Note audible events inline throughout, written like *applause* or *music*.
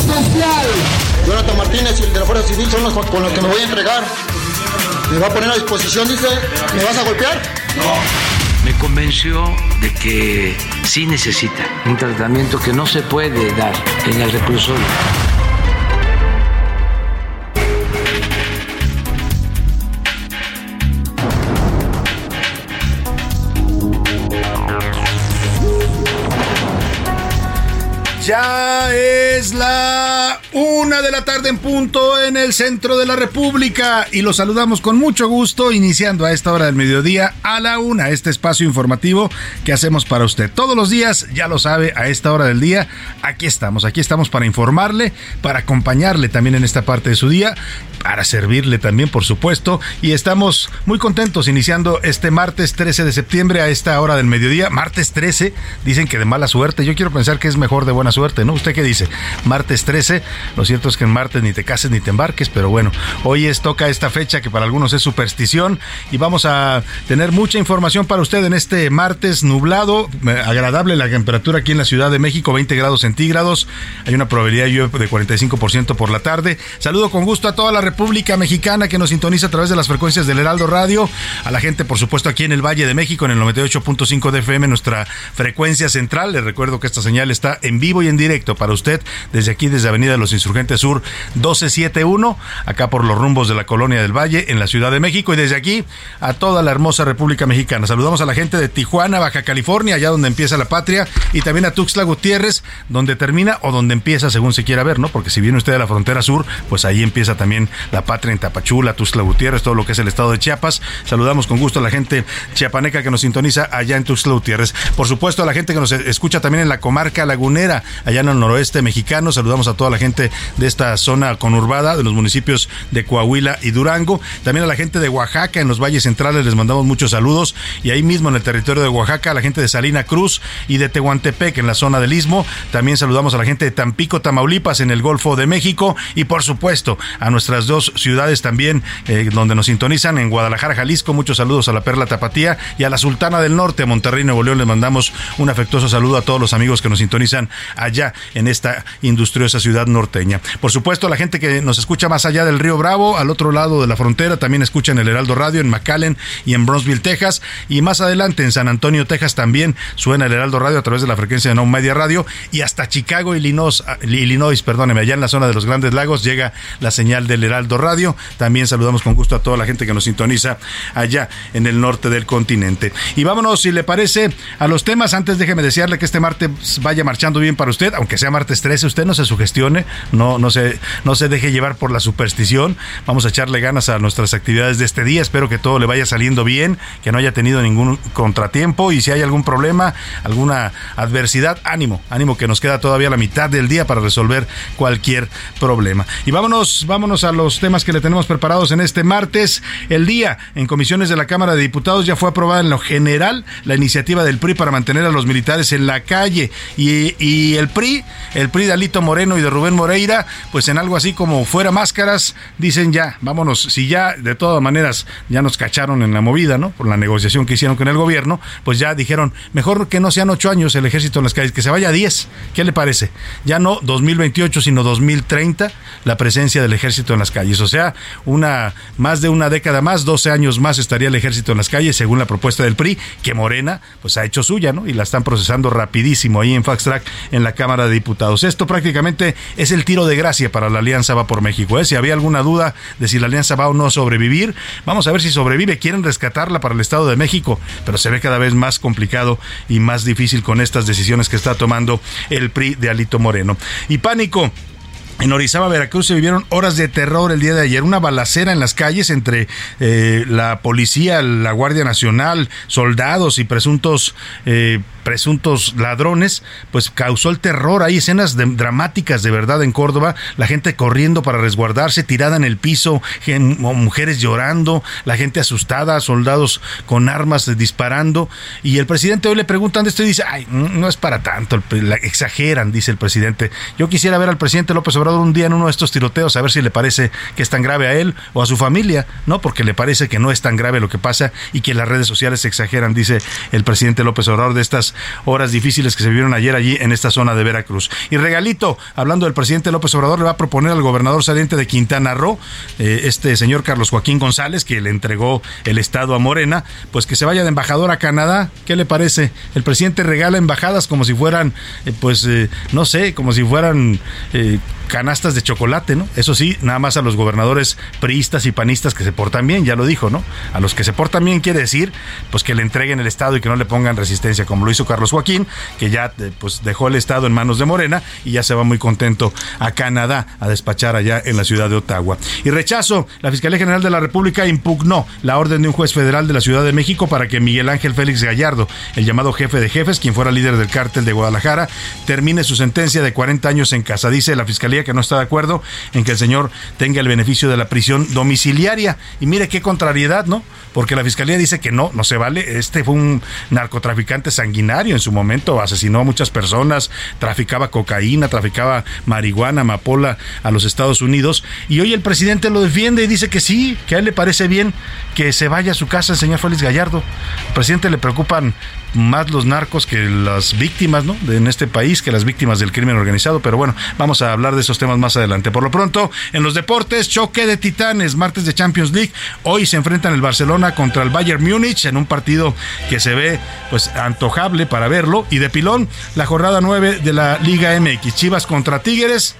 Social. Jonathan Martínez y el de la Fuerza Civil son los con los que me voy a entregar. Me va a poner a disposición, dice. ¿Me vas a golpear? me convenció de que sí necesita un tratamiento que no se puede dar en el reclusorio. Ya es la una de la tarde en punto en el centro de la República y los saludamos con mucho gusto iniciando a esta hora del mediodía a la una este espacio informativo que hacemos para usted todos los días, ya lo sabe, a esta hora del día, aquí estamos, aquí estamos para informarle, para acompañarle también en esta parte de su día, para servirle también por supuesto y estamos muy contentos iniciando este martes 13 de septiembre a esta hora del mediodía, martes 13, dicen que de mala suerte, yo quiero pensar que es mejor de buena suerte, ¿no? ¿Usted qué dice? Martes 13, lo cierto es que en martes ni te cases ni te embarques, pero bueno, hoy es toca esta fecha que para algunos es superstición y vamos a tener mucha información para usted en este martes nublado, eh, agradable la temperatura aquí en la Ciudad de México, 20 grados centígrados, hay una probabilidad de lluvia de 45% por la tarde. Saludo con gusto a toda la República Mexicana que nos sintoniza a través de las frecuencias del Heraldo Radio, a la gente por supuesto aquí en el Valle de México en el 98.5 de FM, nuestra frecuencia central. Les recuerdo que esta señal está en vivo y en directo para usted desde aquí, desde Avenida de los Insurgentes Sur 1271, acá por los rumbos de la Colonia del Valle en la Ciudad de México y desde aquí a toda la hermosa República Mexicana. Saludamos a la gente de Tijuana, Baja California, allá donde empieza la patria, y también a Tuxtla Gutiérrez, donde termina o donde empieza según se quiera ver, ¿no? Porque si viene usted a la frontera sur, pues ahí empieza también la patria en Tapachula, Tuxtla Gutiérrez, todo lo que es el estado de Chiapas. Saludamos con gusto a la gente chiapaneca que nos sintoniza allá en Tuxtla Gutiérrez. Por supuesto, a la gente que nos escucha también en la comarca lagunera, allá en el noroeste mexicano. Saludamos a toda la gente de esta zona conurbada, de los municipios de Coahuila y Durango. También a la gente de Oaxaca, en los valles centrales, les mandamos muchos saludos. Y ahí mismo en el territorio de Oaxaca, a la gente de Salina Cruz y de Tehuantepec, en la zona del Istmo. También saludamos a la gente de Tampico, Tamaulipas, en el Golfo de México. Y por supuesto, a nuestras dos ciudades también, eh, donde nos sintonizan, en Guadalajara, Jalisco. Muchos saludos a la Perla Tapatía y a la Sultana del Norte, a Monterrey, Nuevo León. Les mandamos un afectuoso saludo a todos los amigos que nos sintonizan allá en esta industriosa ciudad norteña. Por supuesto, la gente que nos escucha más allá del Río Bravo, al otro lado de la frontera, también escuchan el Heraldo Radio en McAllen y en Bronzeville, Texas. Y más adelante en San Antonio, Texas, también suena el Heraldo Radio a través de la frecuencia de No Media Radio. Y hasta Chicago, Illinois, Illinois, perdóneme, allá en la zona de los Grandes Lagos llega la señal del Heraldo Radio. También saludamos con gusto a toda la gente que nos sintoniza allá en el norte del continente. Y vámonos, si le parece, a los temas. Antes déjeme desearle que este martes vaya marchando bien para usted, aunque sea martes 13, usted no se sugestione, no no, se, no se deje llevar por la superstición. Vamos a echarle ganas a nuestras actividades de este día. Espero que todo le vaya saliendo bien, que no haya tenido ningún contratiempo y si hay algún problema, alguna adversidad, ánimo, ánimo que nos queda todavía la mitad del día para resolver cualquier problema. Y vámonos, vámonos a los temas que le tenemos preparados en este martes. El día en comisiones de la Cámara de Diputados ya fue aprobada en lo general la iniciativa del PRI para mantener a los militares en la calle y, y el PRI, el PRI de Alito Moreno y de Rubén Moreira, pues en algo así como fuera máscaras, dicen ya, vámonos, si ya de todas maneras ya nos cacharon en la movida, ¿no? Por la negociación que hicieron con el gobierno, pues ya dijeron, mejor que no sean ocho años el ejército en las calles, que se vaya a diez. ¿Qué le parece? Ya no 2028, sino 2030, la presencia del ejército en las calles. O sea, una más de una década más, 12 años más estaría el ejército en las calles, según la propuesta del PRI, que Morena, pues ha hecho suya, ¿no? Y la están procesando rapidísimo ahí en Fax Track en la Cámara de Diputados. Esto prácticamente es el tiro de gracia para la Alianza Va por México. ¿eh? Si había alguna duda de si la Alianza va o no a sobrevivir, vamos a ver si sobrevive. Quieren rescatarla para el Estado de México, pero se ve cada vez más complicado y más difícil con estas decisiones que está tomando el PRI de Alito Moreno. Y pánico en Orizaba, Veracruz, se vivieron horas de terror el día de ayer. Una balacera en las calles entre eh, la policía, la Guardia Nacional, soldados y presuntos eh, presuntos ladrones, pues causó el terror. Hay escenas dramáticas de verdad en Córdoba, la gente corriendo para resguardarse, tirada en el piso, mujeres llorando, la gente asustada, soldados con armas disparando. Y el presidente hoy le preguntan de esto y dice, ay, no es para tanto, exageran, dice el presidente. Yo quisiera ver al presidente López Obrador un día en uno de estos tiroteos, a ver si le parece que es tan grave a él o a su familia, ¿no? Porque le parece que no es tan grave lo que pasa y que las redes sociales exageran, dice el presidente López Obrador, de estas horas difíciles que se vivieron ayer allí en esta zona de Veracruz. Y regalito, hablando del presidente López Obrador, le va a proponer al gobernador saliente de Quintana Roo, eh, este señor Carlos Joaquín González, que le entregó el Estado a Morena, pues que se vaya de embajador a Canadá. ¿Qué le parece? El presidente regala embajadas como si fueran, eh, pues, eh, no sé, como si fueran canastas de chocolate, ¿no? Eso sí, nada más a los gobernadores priistas y panistas que se portan bien, ya lo dijo, ¿no? A los que se portan bien quiere decir, pues que le entreguen el Estado y que no le pongan resistencia, como lo hizo Carlos Joaquín, que ya eh, pues dejó el Estado en manos de Morena y ya se va muy contento a Canadá a despachar allá en la ciudad de Ottawa. Y rechazo, la Fiscalía General de la República impugnó la orden de un juez federal de la Ciudad de México para que Miguel Ángel Félix Gallardo, el llamado jefe de jefes, quien fuera líder del cártel de Guadalajara, termine su sentencia de 40 años en casa. Dice la Fiscalía que no está de acuerdo en que el señor tenga el beneficio de la prisión domiciliaria. Y mire qué contrariedad, ¿no? Porque la fiscalía dice que no, no se vale. Este fue un narcotraficante sanguinario en su momento, asesinó a muchas personas, traficaba cocaína, traficaba marihuana, amapola a los Estados Unidos. Y hoy el presidente lo defiende y dice que sí, que a él le parece bien que se vaya a su casa el señor Félix Gallardo. Al presidente le preocupan más los narcos que las víctimas, ¿no? en este país, que las víctimas del crimen organizado. Pero bueno, vamos a hablar de esos temas más adelante. Por lo pronto, en los deportes, choque de titanes, martes de Champions League. Hoy se enfrentan el Barcelona contra el Bayern Múnich en un partido que se ve pues antojable para verlo. Y de pilón, la jornada 9 de la Liga MX. Chivas contra Tigres.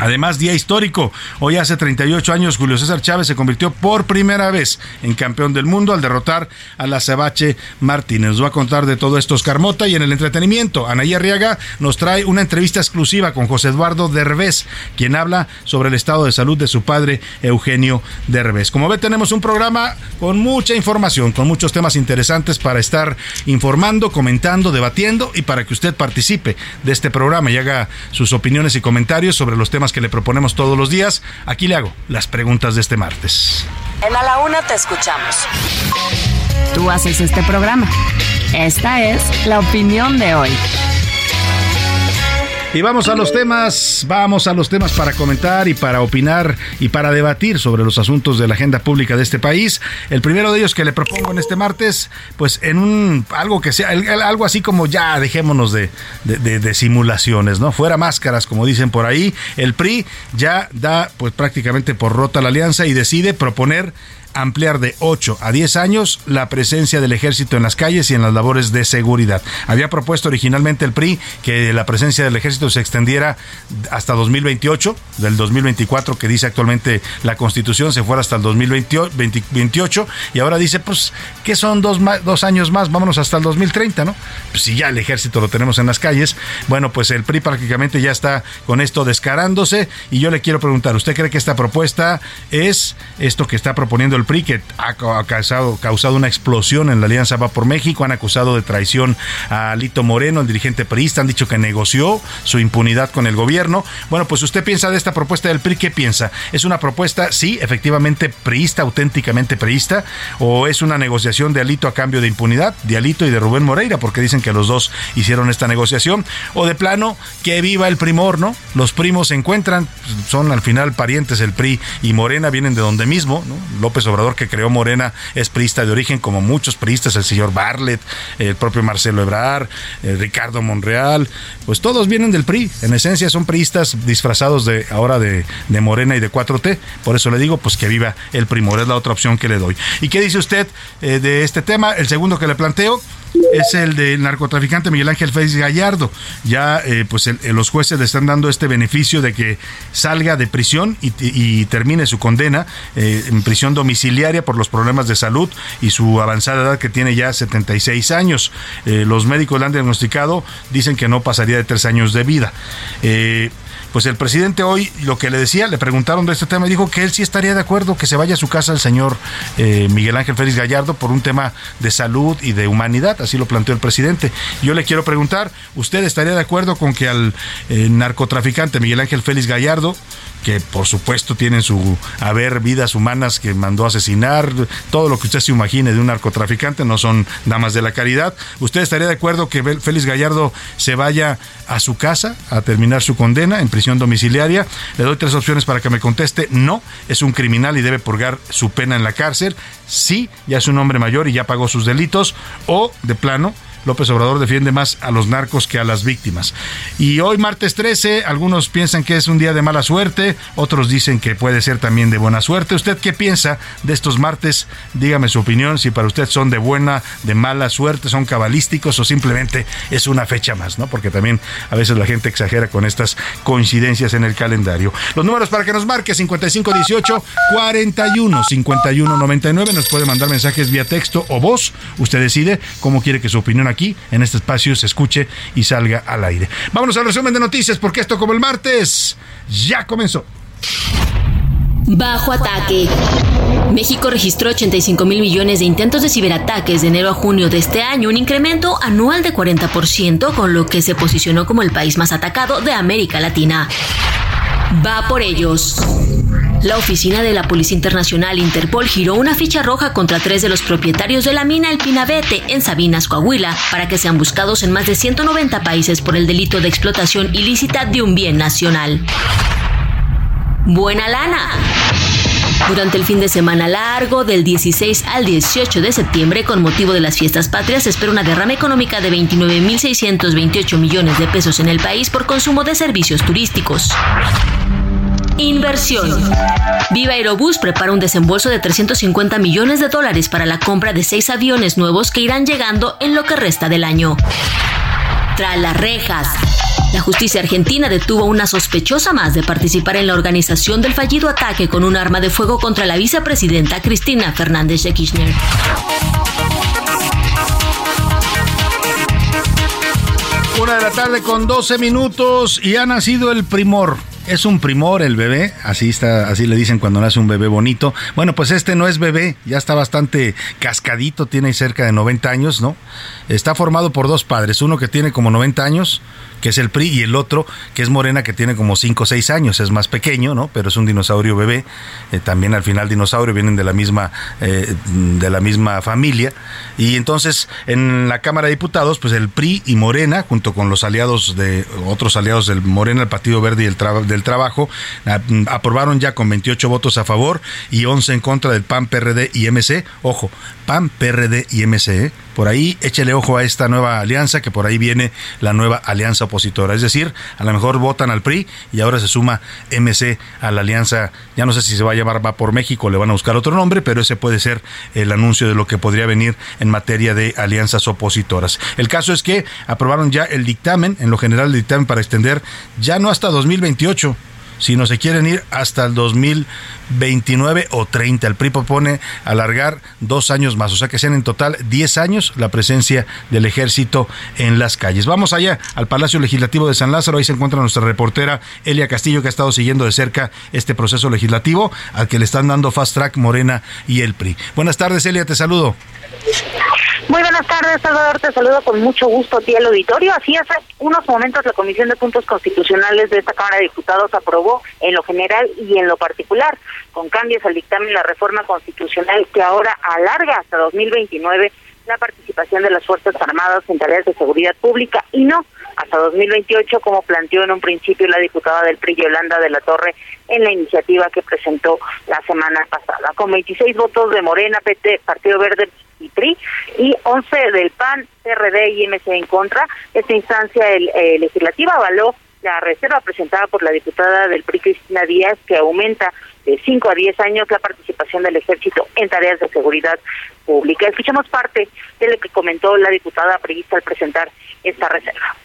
Además, día histórico. Hoy hace 38 años Julio César Chávez se convirtió por primera vez en campeón del mundo al derrotar a la Cebache Martínez. Nos va a contar de todo esto Oscar Mota y en el entretenimiento, Anaí Arriaga nos trae una entrevista exclusiva con José Eduardo Derbez, quien habla sobre el estado de salud de su padre Eugenio Derbez. Como ve, tenemos un programa con mucha información, con muchos temas interesantes para estar informando, comentando, debatiendo y para que usted participe de este programa y haga sus opiniones y comentarios sobre los temas que le proponemos todos los días. Aquí le hago las preguntas de este martes. En A la Una te escuchamos. Tú haces este programa. Esta es la opinión de hoy. Y vamos a los temas, vamos a los temas para comentar y para opinar y para debatir sobre los asuntos de la agenda pública de este país. El primero de ellos que le propongo en este martes, pues en un algo que sea, algo así como ya dejémonos de, de, simulaciones, ¿no? Fuera máscaras, como dicen por ahí. El PRI ya da pues prácticamente por rota la alianza y decide proponer ampliar de 8 a 10 años la presencia del ejército en las calles y en las labores de seguridad. Había propuesto originalmente el PRI que la presencia del ejército se extendiera hasta 2028, del 2024 que dice actualmente la Constitución, se fuera hasta el 2028 y ahora dice, pues, que son dos, dos años más, vámonos hasta el 2030, ¿no? Pues si ya el ejército lo tenemos en las calles, bueno, pues el PRI prácticamente ya está con esto descarándose y yo le quiero preguntar, ¿usted cree que esta propuesta es esto que está proponiendo el PRI, que ha causado, causado una explosión en la Alianza Va por México, han acusado de traición a Lito Moreno, el dirigente priista, han dicho que negoció su impunidad con el gobierno. Bueno, pues usted piensa de esta propuesta del PRI, ¿qué piensa? ¿Es una propuesta, sí, efectivamente priista, auténticamente priista, o es una negociación de Alito a cambio de impunidad, de Alito y de Rubén Moreira, porque dicen que los dos hicieron esta negociación, o de plano, que viva el primor, ¿no? Los primos se encuentran, son al final parientes, el PRI y Morena vienen de donde mismo, ¿no? López Obrador que creó Morena es priista de origen, como muchos priistas, el señor Barlet, el propio Marcelo Ebrard, Ricardo Monreal, pues todos vienen del PRI, en esencia son priistas disfrazados de ahora de, de Morena y de 4T, por eso le digo, pues que viva el primor, es la otra opción que le doy. ¿Y qué dice usted eh, de este tema? El segundo que le planteo es el del narcotraficante Miguel Ángel Félix Gallardo. Ya eh, pues los jueces le están dando este beneficio de que salga de prisión y, termine su condena eh, en prisión domiciliaria por los problemas de salud y su avanzada edad que tiene ya 76 años. los médicos le han diagnosticado, dicen que no pasaría de tres años de vida pues el presidente hoy lo que le decía, le preguntaron de este tema dijo que él sí estaría de acuerdo que se vaya a su casa el señor eh, Miguel Ángel Félix Gallardo por un tema de salud y de humanidad, así lo planteó el presidente. Yo le quiero preguntar, ¿usted estaría de acuerdo con que al eh, narcotraficante Miguel Ángel Félix Gallardo que por supuesto tienen su haber vidas humanas que mandó a asesinar, todo lo que usted se imagine de un narcotraficante, no son damas de la caridad. ¿Usted estaría de acuerdo que Félix Gallardo se vaya a su casa a terminar su condena en prisión domiciliaria? Le doy tres opciones para que me conteste. No, es un criminal y debe purgar su pena en la cárcel. Sí, ya es un hombre mayor y ya pagó sus delitos. O, de plano, López Obrador defiende más a los narcos que a las víctimas. Y hoy, martes 13, algunos piensan que es un día de mala suerte, otros dicen que puede ser también de buena suerte. ¿Usted qué piensa de estos martes? Dígame su opinión, si para usted son de buena, de mala suerte, son cabalísticos o simplemente es una fecha más, ¿no? Porque también a veces la gente exagera con estas coincidencias en el calendario. Los números para que nos marque 5518 41 51 99 nos puede mandar mensajes vía texto o voz. Usted decide cómo quiere que su opinión aquí, en este espacio, se escuche y salga al aire. Vámonos al resumen de noticias, porque esto como el martes ya comenzó. Bajo ataque. México registró 85 mil millones de intentos de ciberataques de enero a junio de este año, un incremento anual de 40%, con lo que se posicionó como el país más atacado de América Latina. Va por ellos. La oficina de la Policía Internacional Interpol giró una ficha roja contra tres de los propietarios de la mina El Pinabete en Sabinas, Coahuila, para que sean buscados en más de 190 países por el delito de explotación ilícita de un bien nacional. Buena lana. Durante el fin de semana largo, del 16 al 18 de septiembre, con motivo de las fiestas patrias, se espera una derrama económica de 29.628 millones de pesos en el país por consumo de servicios turísticos. Inversión. Viva Aerobús prepara un desembolso de 350 millones de dólares para la compra de seis aviones nuevos que irán llegando en lo que resta del año. Tras las rejas. La justicia argentina detuvo a una sospechosa más de participar en la organización del fallido ataque con un arma de fuego contra la vicepresidenta Cristina Fernández de Kirchner. Una de la tarde con 12 minutos y ha nacido el primor es un primor el bebé, así está, así le dicen cuando nace un bebé bonito. Bueno, pues este no es bebé, ya está bastante cascadito, tiene cerca de 90 años, ¿no? Está formado por dos padres, uno que tiene como 90 años, que es el PRI, y el otro, que es Morena, que tiene como 5 o 6 años, es más pequeño, ¿no? Pero es un dinosaurio bebé, eh, también al final dinosaurio, vienen de la misma, eh, de la misma familia. Y entonces, en la Cámara de Diputados, pues el PRI y Morena, junto con los aliados de, otros aliados del Morena, el Partido Verde y el del Trabajo, aprobaron ya con 28 votos a favor y 11 en contra del PAN, PRD y MC. Ojo, PAN, PRD y MC. ¿eh? Por ahí échele ojo a esta nueva alianza, que por ahí viene la nueva alianza opositora. Es decir, a lo mejor votan al PRI y ahora se suma MC a la alianza. Ya no sé si se va a llamar Va por México, le van a buscar otro nombre, pero ese puede ser el anuncio de lo que podría venir en materia de alianzas opositoras. El caso es que aprobaron ya el dictamen, en lo general el dictamen para extender ya no hasta 2028, si no se quieren ir hasta el 2029 o 30. El PRI propone alargar dos años más, o sea que sean en total 10 años la presencia del ejército en las calles. Vamos allá al Palacio Legislativo de San Lázaro, ahí se encuentra nuestra reportera Elia Castillo, que ha estado siguiendo de cerca este proceso legislativo al que le están dando fast track Morena y el PRI. Buenas tardes, Elia, te saludo. Muy buenas tardes, Salvador. Te saludo con mucho gusto a ti al auditorio. Así hace unos momentos la Comisión de Puntos Constitucionales de esta Cámara de Diputados aprobó en lo general y en lo particular, con cambios al dictamen, la reforma constitucional que ahora alarga hasta 2029 la participación de las Fuerzas Armadas en tareas de seguridad pública y no hasta 2028, como planteó en un principio la diputada del PRI, Yolanda de la Torre, en la iniciativa que presentó la semana pasada. Con 26 votos de Morena, PT, Partido Verde y PRI, y 11 del PAN, PRD y MC en contra, esta instancia el, eh, legislativa avaló la reserva presentada por la diputada del PRI, Cristina Díaz, que aumenta de 5 a 10 años la participación del ejército en tareas de seguridad pública. Escuchamos parte de lo que comentó la diputada priista al presentar esta reserva.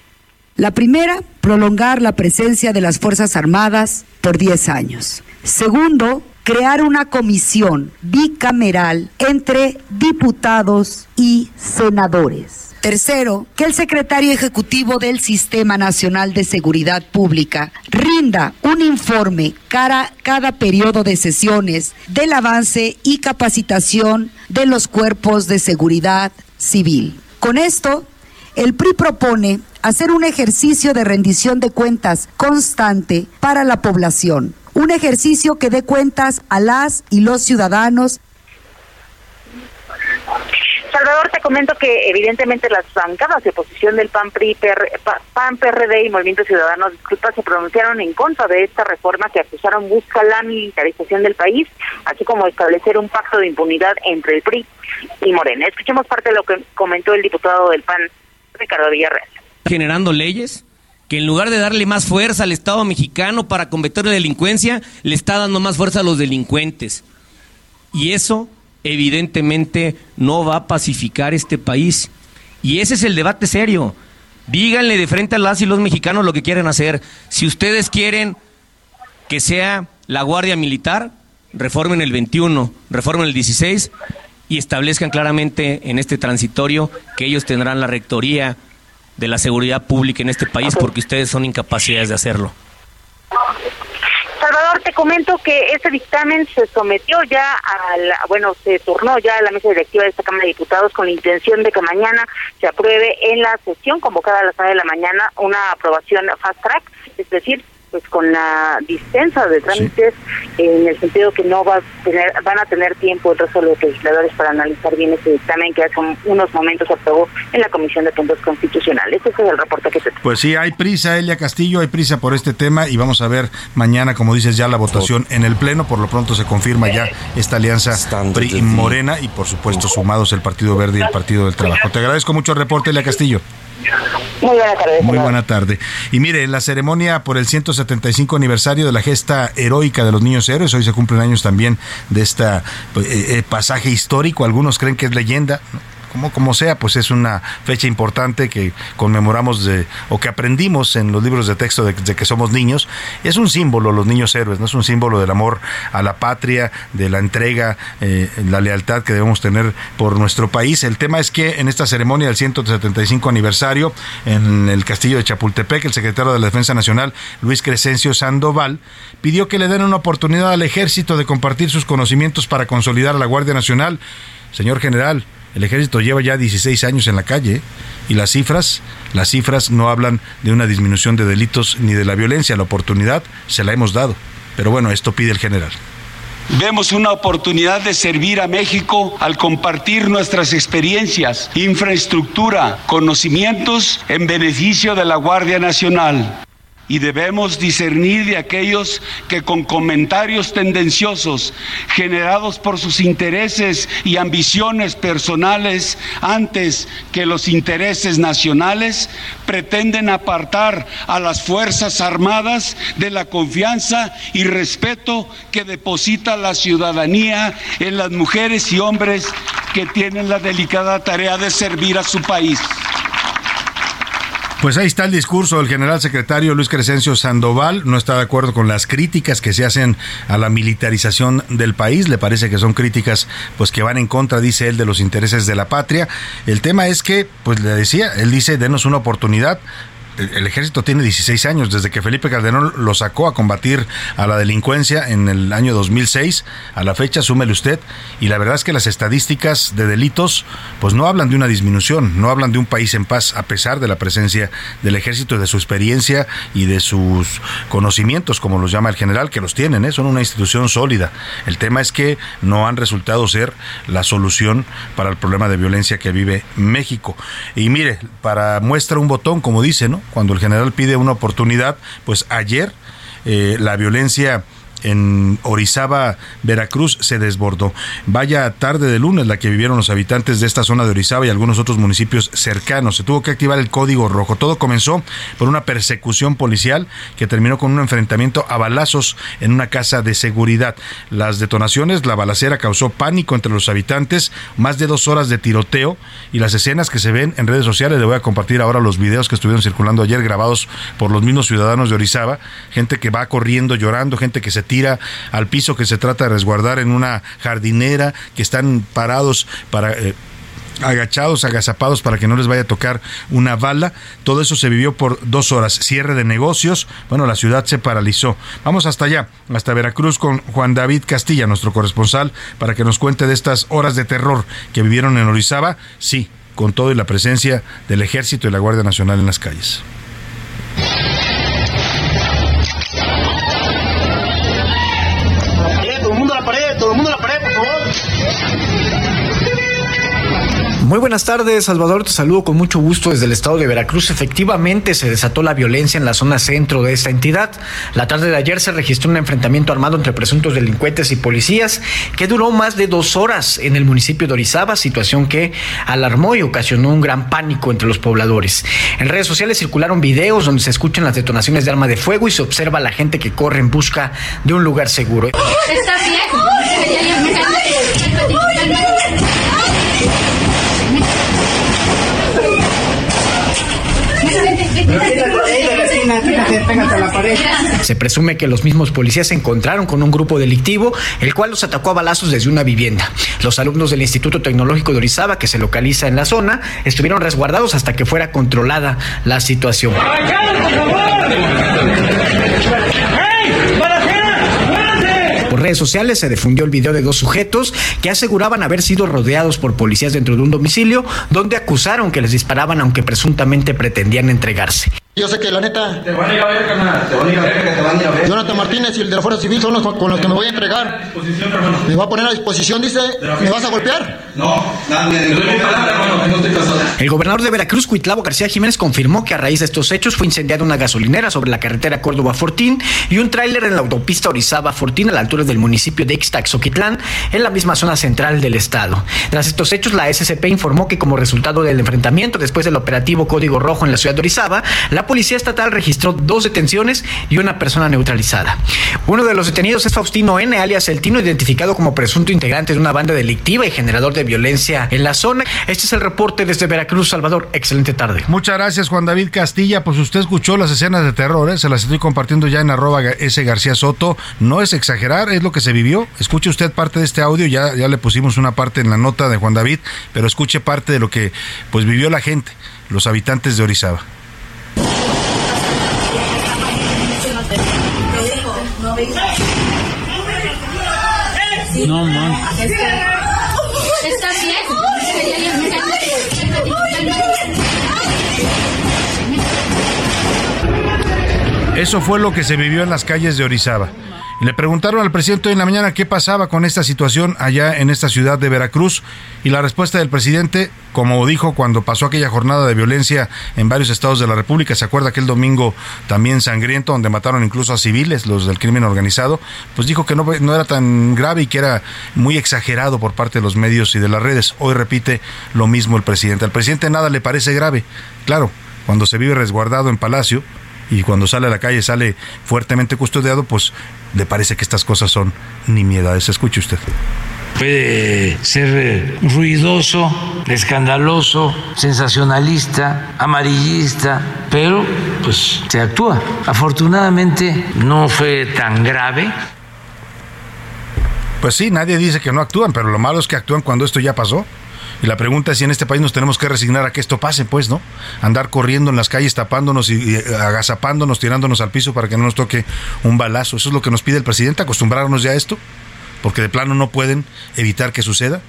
La primera, prolongar la presencia de las Fuerzas Armadas por 10 años. Segundo, crear una comisión bicameral entre diputados y senadores. Tercero, que el secretario ejecutivo del Sistema Nacional de Seguridad Pública rinda un informe cada, cada periodo de sesiones del avance y capacitación de los cuerpos de seguridad civil. Con esto, el PRI propone hacer un ejercicio de rendición de cuentas constante para la población, un ejercicio que dé cuentas a las y los ciudadanos Salvador, te comento que evidentemente las bancadas de oposición del PAN, PRI, PAN, PRD y Movimiento Ciudadano, disculpa, se pronunciaron en contra de esta reforma que acusaron busca la militarización del país, así como establecer un pacto de impunidad entre el PRI y Morena. Escuchemos parte de lo que comentó el diputado del PAN, Ricardo Villarreal. Generando leyes que en lugar de darle más fuerza al Estado mexicano para combatir la delincuencia, le está dando más fuerza a los delincuentes. Y eso evidentemente no va a pacificar este país. Y ese es el debate serio. Díganle de frente a las y los mexicanos lo que quieren hacer. Si ustedes quieren que sea la Guardia Militar, reformen el 21, reformen el 16 y establezcan claramente en este transitorio que ellos tendrán la rectoría de la seguridad pública en este país porque ustedes son incapaces de hacerlo. Te comento que ese dictamen se sometió ya a la, bueno, se turnó ya a la mesa directiva de esta Cámara de Diputados con la intención de que mañana se apruebe en la sesión convocada a las 9 de la mañana una aprobación fast track, es decir, pues con la dispensa de trámites en el sentido que no va a tener, van a tener tiempo el resto de los legisladores para analizar bien ese dictamen que hace unos momentos aprobó en la Comisión de Puntos Constitucionales. Ese es el reporte que se Pues sí, hay prisa, Elia Castillo, hay prisa por este tema y vamos a ver mañana, como dices, ya la votación en el Pleno. Por lo pronto se confirma ya esta alianza PRI Morena y por supuesto sumados el Partido Verde y el Partido del Trabajo. Te agradezco mucho el reporte, Elia Castillo. Muy buena tarde. Muy buena tarde. Y mire, en la ceremonia por el 175 aniversario de la gesta heroica de los niños héroes, hoy se cumplen años también de este pasaje histórico, algunos creen que es leyenda, como, como sea, pues es una fecha importante que conmemoramos de, o que aprendimos en los libros de texto de, que somos niños. Es un símbolo, los niños héroes, no es un símbolo del amor a la patria, de la entrega, eh, la lealtad que debemos tener por nuestro país. El tema es que en esta ceremonia del 175 aniversario, en el castillo de Chapultepec, el secretario de la Defensa Nacional, Luis Crescencio Sandoval, pidió que le den una oportunidad al ejército de compartir sus conocimientos para consolidar a la Guardia Nacional. Señor general, el ejército lleva ya 16 años en la calle y las cifras, las cifras no hablan de una disminución de delitos ni de la violencia. La oportunidad se la hemos dado. Pero bueno, esto pide el general. Vemos una oportunidad de servir a México al compartir nuestras experiencias, infraestructura, conocimientos en beneficio de la Guardia Nacional. Y debemos discernir de aquellos que con comentarios tendenciosos generados por sus intereses y ambiciones personales antes que los intereses nacionales pretenden apartar a las Fuerzas Armadas de la confianza y respeto que deposita la ciudadanía en las mujeres y hombres que tienen la delicada tarea de servir a su país. Pues ahí está el discurso del general secretario Luis Crescencio Sandoval. No está de acuerdo con las críticas que se hacen a la militarización del país. Le parece que son críticas pues que van en contra, dice él, de los intereses de la patria. El tema es que, pues le decía, él dice, denos una oportunidad el ejército tiene 16 años, desde que Felipe Calderón lo sacó a combatir a la delincuencia en el año 2006, a la fecha, súmele usted, y la verdad es que las estadísticas de delitos pues no hablan de una disminución, no hablan de un país en paz, a pesar de la presencia del ejército, de su experiencia y de sus conocimientos, como los llama el general, que los tienen, ¿eh? son una institución sólida. El tema es que no han resultado ser la solución para el problema de violencia que vive México. Y mire, para muestra un botón, como dice, ¿no? Cuando el general pide una oportunidad, pues ayer eh, la violencia en Orizaba, Veracruz, se desbordó. Vaya tarde de lunes la que vivieron los habitantes de esta zona de Orizaba y algunos otros municipios cercanos. Se tuvo que activar el código rojo. Todo comenzó por una persecución policial que terminó con un enfrentamiento a balazos en una casa de seguridad. Las detonaciones, la balacera causó pánico entre los habitantes, más de dos horas de tiroteo y las escenas que se ven en redes sociales. Le voy a compartir ahora los videos que estuvieron circulando ayer grabados por los mismos ciudadanos de Orizaba. Gente que va corriendo, llorando, gente que se tira al piso que se trata de resguardar en una jardinera, que están parados para... Eh, agachados, agazapados para que no les vaya a tocar una bala. Todo eso se vivió por dos horas. Cierre de negocios. Bueno, la ciudad se paralizó. Vamos hasta allá, hasta Veracruz con Juan David Castilla, nuestro corresponsal, para que nos cuente de estas horas de terror que vivieron en Orizaba. Sí, con todo y la presencia del ejército y la Guardia Nacional en las calles. Muy buenas tardes, Salvador. Te saludo con mucho gusto desde el estado de Veracruz. Efectivamente, se desató la violencia en la zona centro de esta entidad. La tarde de ayer se registró un enfrentamiento armado entre presuntos delincuentes y policías que duró más de dos horas en el municipio de Orizaba, situación que alarmó y ocasionó un gran pánico entre los pobladores. En redes sociales circularon videos donde se escuchan las detonaciones de arma de fuego y se observa a la gente que corre en busca de un lugar seguro. ¿Está bien? Se presume que los mismos policías se encontraron con un grupo delictivo, el cual los atacó a balazos desde una vivienda. Los alumnos del Instituto Tecnológico de Orizaba, que se localiza en la zona, estuvieron resguardados hasta que fuera controlada la situación redes sociales se difundió el video de dos sujetos que aseguraban haber sido rodeados por policías dentro de un domicilio donde acusaron que les disparaban aunque presuntamente pretendían entregarse. Yo sé que la neta. Te van a ir a ver, carnal. Te van a ir a ver, te van a ir a ver. Jonathan Martínez y el de la Fuerza Civil son los con los que me voy a entregar. Me va a poner a disposición, dice. ¿Me vas a golpear? No, nada, El gobernador de Veracruz, Cuitlavo García Jiménez, confirmó que a raíz de estos hechos fue incendiada una gasolinera sobre la carretera Córdoba-Fortín y un tráiler en la autopista Orizaba-Fortín a la altura del municipio de Ixtaxoquitlán, en la misma zona central del estado. Tras estos hechos, la SCP informó que como resultado del enfrentamiento después del operativo Código Rojo en la ciudad de Orizaba, la policía estatal registró dos detenciones y una persona neutralizada. Uno de los detenidos es Faustino N., alias El Tino, identificado como presunto integrante de una banda delictiva y generador de violencia en la zona. Este es el reporte desde Veracruz, Salvador. Excelente tarde. Muchas gracias, Juan David Castilla. Pues usted escuchó las escenas de terror, ¿eh? se las estoy compartiendo ya en arroba S. García Soto. No es exagerar, es lo que se vivió. Escuche usted parte de este audio, ya, ya le pusimos una parte en la nota de Juan David, pero escuche parte de lo que pues vivió la gente, los habitantes de Orizaba. No, no. Eso fue lo que se vivió en las calles de Orizaba. Le preguntaron al presidente hoy en la mañana qué pasaba con esta situación allá en esta ciudad de Veracruz y la respuesta del presidente, como dijo cuando pasó aquella jornada de violencia en varios estados de la República, se acuerda aquel domingo también sangriento donde mataron incluso a civiles, los del crimen organizado, pues dijo que no, no era tan grave y que era muy exagerado por parte de los medios y de las redes. Hoy repite lo mismo el presidente. Al presidente nada le parece grave. Claro, cuando se vive resguardado en Palacio, y cuando sale a la calle sale fuertemente custodiado, pues le parece que estas cosas son nimiedades. Escuche usted. Puede ser eh, ruidoso, escandaloso, sensacionalista, amarillista, pero pues se actúa. Afortunadamente no fue tan grave. Pues sí, nadie dice que no actúan, pero lo malo es que actúan cuando esto ya pasó. Y la pregunta es si en este país nos tenemos que resignar a que esto pase, pues, ¿no? Andar corriendo en las calles, tapándonos y, agazapándonos, tirándonos al piso para que no nos toque un balazo. Eso es lo que nos pide el presidente, acostumbrarnos ya a esto, porque de plano no pueden evitar que suceda.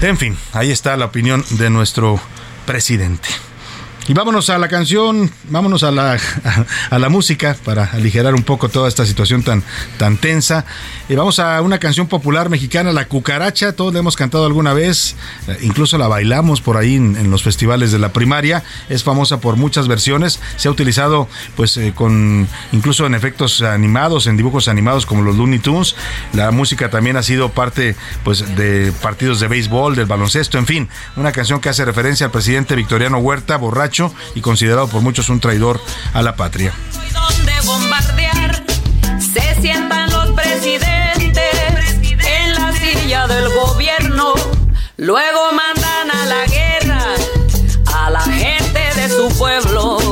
En fin, ahí está la opinión de nuestro presidente. Y vámonos a la canción, vámonos a la, a, la música para aligerar un poco toda esta situación tan, tan tensa. Y vamos a una canción popular mexicana, La Cucaracha, todos la hemos cantado alguna vez, eh, incluso la bailamos por ahí en, los festivales de la primaria, es famosa por muchas versiones, se ha utilizado pues eh, con incluso en efectos animados, en dibujos animados como los Looney Tunes, la música también ha sido parte pues de partidos de béisbol, del baloncesto, en fin, una canción que hace referencia al presidente Victoriano Huerta, borracho, y considerado por muchos un traidor a la patria. Donde bombardear se sientan los presidentes en la silla del gobierno, luego mandan a la guerra a la gente de su pueblo.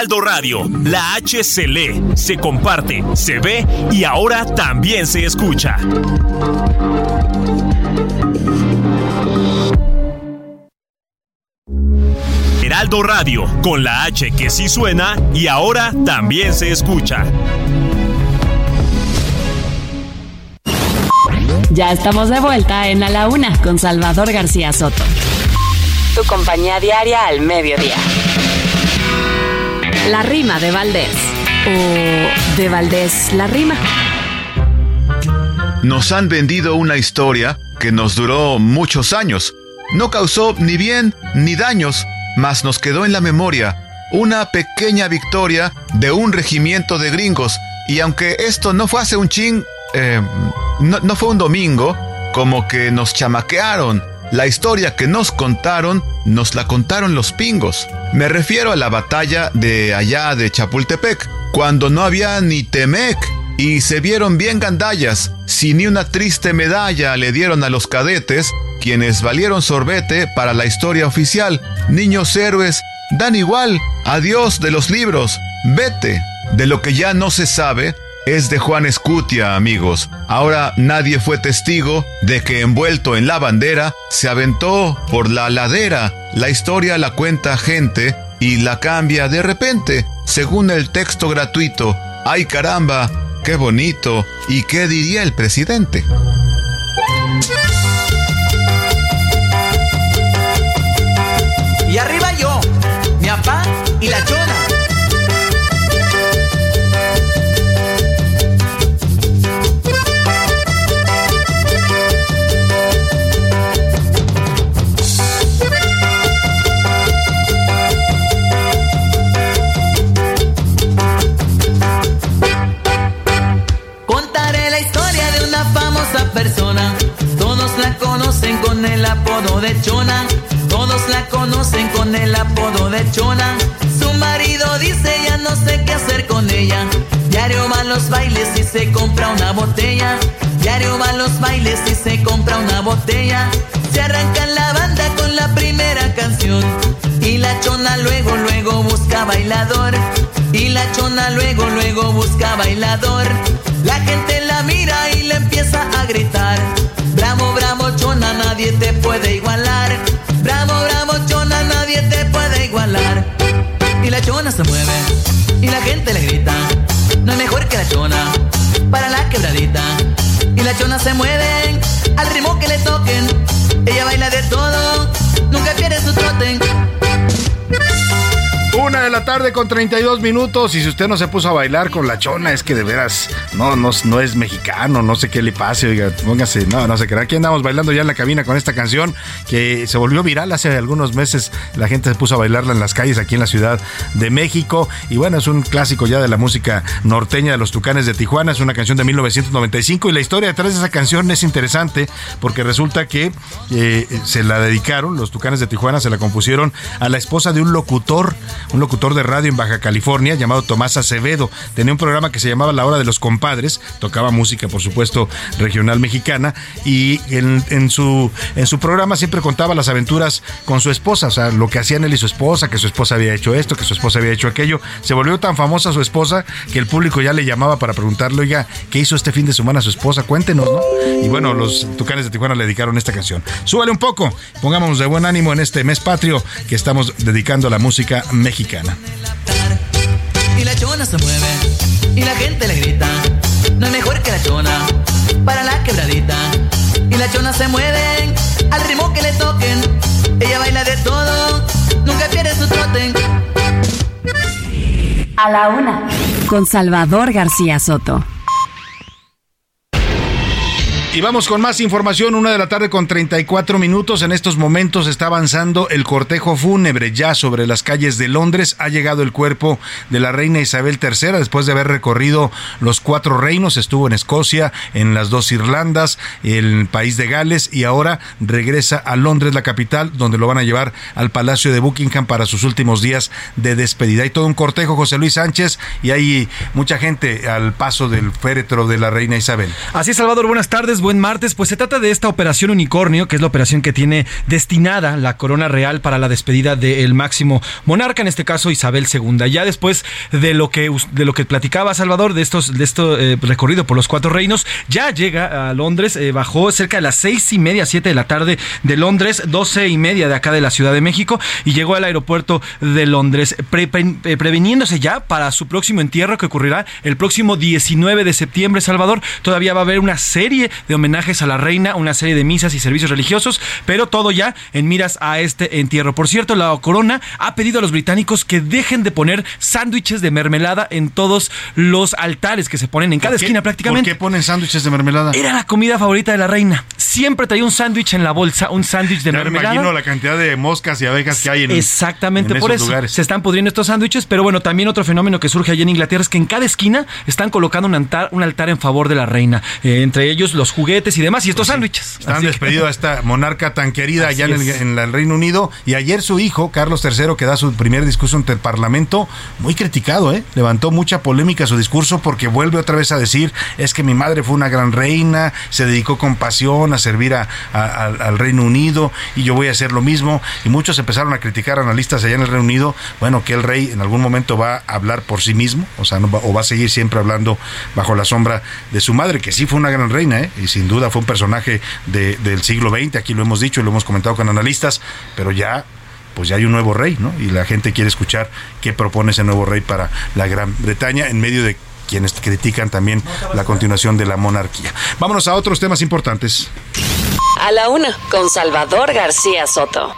Heraldo Radio, la H se lee, se comparte, se ve y ahora también se escucha. Heraldo Radio, con la H que sí suena y ahora también se escucha. Ya estamos de vuelta en A la Una con Salvador García Soto. Tu compañía diaria al mediodía. La rima de Valdés. O de Valdés la rima. Nos han vendido una historia que nos duró muchos años. No causó ni bien ni daños, mas nos quedó en la memoria una pequeña victoria de un regimiento de gringos. Y aunque esto no fue hace un ching, eh, no, no fue un domingo, como que nos chamaquearon la historia que nos contaron, nos la contaron los pingos. Me refiero a la batalla de allá de Chapultepec, cuando no había ni Temec y se vieron bien gandallas, si ni una triste medalla le dieron a los cadetes, quienes valieron sorbete para la historia oficial. Niños héroes, dan igual, adiós de los libros, vete. De lo que ya no se sabe, es de Juan Escutia, amigos. Ahora nadie fue testigo de que envuelto en la bandera se aventó por la ladera. La historia la cuenta gente y la cambia de repente, según el texto gratuito. ¡Ay caramba! ¡Qué bonito! ¿Y qué diría el presidente? Y arriba yo, mi papá y la chona. con el apodo de Chona. Todos la conocen con el apodo de Chona. Su marido dice ya no sé qué hacer con ella. Diario va a los bailes y se compra una botella. Diario va a los bailes y se compra una botella. Se arranca la banda con la primera canción. Y la chona luego, luego busca bailador. Y la chona luego, luego busca bailador. La gente la mira y le empieza a gritar. Nadie te puede igualar. Bravo, bravo, chona, nadie te puede igualar. Y la chona se mueve y la gente le grita. No es mejor que la chona para la quebradita. Y la chona se mueve al ritmo que le toquen. Ella baila de todo, nunca pierde tarde con 32 minutos y si usted no se puso a bailar con la chona es que de veras no, no, no es mexicano, no sé qué le pase, oiga, póngase, no, no se crea. Aquí andamos bailando ya en la cabina con esta canción que se volvió viral hace algunos meses. La gente se puso a bailarla en las calles aquí en la Ciudad de México y bueno, es un clásico ya de la música norteña de los Tucanes de Tijuana, es una canción de 1995 y la historia detrás de esa canción es interesante porque resulta que eh, se la dedicaron, los Tucanes de Tijuana se la compusieron a la esposa de un locutor un locutor de radio en Baja California llamado Tomás Acevedo. Tenía un programa que se llamaba La Hora de los Compadres, tocaba música, por supuesto, regional mexicana, y en, su, en su programa siempre contaba las aventuras con su esposa, o sea, lo que hacían él y su esposa, que su esposa había hecho esto, que su esposa había hecho aquello. Se volvió tan famosa su esposa que el público ya le llamaba para preguntarle, oiga, ¿qué hizo este fin de semana su esposa? Cuéntenos, ¿no? Y bueno, los Tucanes de Tijuana le dedicaron esta canción. Súbale un poco, pongámonos de buen ánimo en este mes patrio que estamos dedicando a la música mexicana. Y la chona se mueve y la gente le grita. No es mejor que la chona para la quebradita. Y la chona se mueve al ritmo que le toquen. Ella baila de todo, nunca pierde su trote. A la una, con Salvador García Soto. Y vamos con más información, una de la tarde con 34 minutos. En estos momentos está avanzando el cortejo fúnebre ya sobre las calles de Londres. Ha llegado el cuerpo de la reina Isabel III después de haber recorrido los cuatro reinos. Estuvo en Escocia, en las dos Irlandas, el país de Gales y ahora regresa a Londres, la capital, donde lo van a llevar al Palacio de Buckingham para sus últimos días de despedida. Hay todo un cortejo, José Luis Sánchez, y hay mucha gente al paso del féretro de la reina Isabel. Así Salvador, buenas tardes buen martes. Pues se trata de esta operación unicornio, que es la operación que tiene destinada la corona real para la despedida del máximo monarca, en este caso Isabel II. Ya después de lo que de lo que platicaba Salvador de estos de esto eh, recorrido por los cuatro reinos, ya llega a Londres, eh, bajó cerca de las seis y media, siete de la tarde de Londres, doce y media de acá de la Ciudad de México y llegó al aeropuerto de Londres, eh, preveniéndose ya para su próximo entierro que ocurrirá el próximo 19 de septiembre. Salvador, todavía va a haber una serie de homenajes a la reina, una serie de misas y servicios religiosos, pero todo ya en miras a este entierro. Por cierto, la corona ha pedido a los británicos que dejen de poner sándwiches de mermelada en todos los altares que se ponen en cada esquina prácticamente. ¿Por qué ponen sándwiches de mermelada? Era la comida favorita de la reina. Siempre traía un sándwich en la bolsa, un sándwich de mermelada. Me imagino la cantidad de moscas y abejas que hay en Exactamente, por eso se están pudriendo estos sándwiches, pero bueno, también otro fenómeno que surge allí en Inglaterra es que en cada esquina están colocando un altar, un altar en favor de la reina. Eh, entre ellos los juguetes y demás, y estos sándwiches. Están despedidos a esta monarca tan querida allá en el, Reino Unido. Y ayer su hijo, Carlos III, que da su primer discurso ante el Parlamento, muy criticado, ¿eh? Levantó mucha polémica su discurso porque vuelve otra vez a decir, es que mi madre fue una gran reina, se dedicó con pasión a servir al Reino Unido y yo voy a hacer lo mismo. Y muchos empezaron a criticar analistas allá en el Reino Unido, bueno, que el rey en algún momento va a hablar por sí mismo, o sea, no va, o va a seguir siempre hablando bajo la sombra de su madre, que sí fue una gran reina, ¿eh? y sin duda fue un personaje del siglo XX, aquí lo hemos dicho y lo hemos comentado con analistas, pero ya pues ya hay un nuevo rey, ¿no? Y la gente quiere escuchar qué propone ese nuevo rey para la Gran Bretaña en medio de quienes critican también la continuación de la monarquía. Vámonos a otros temas importantes. A la una, con Salvador García Soto.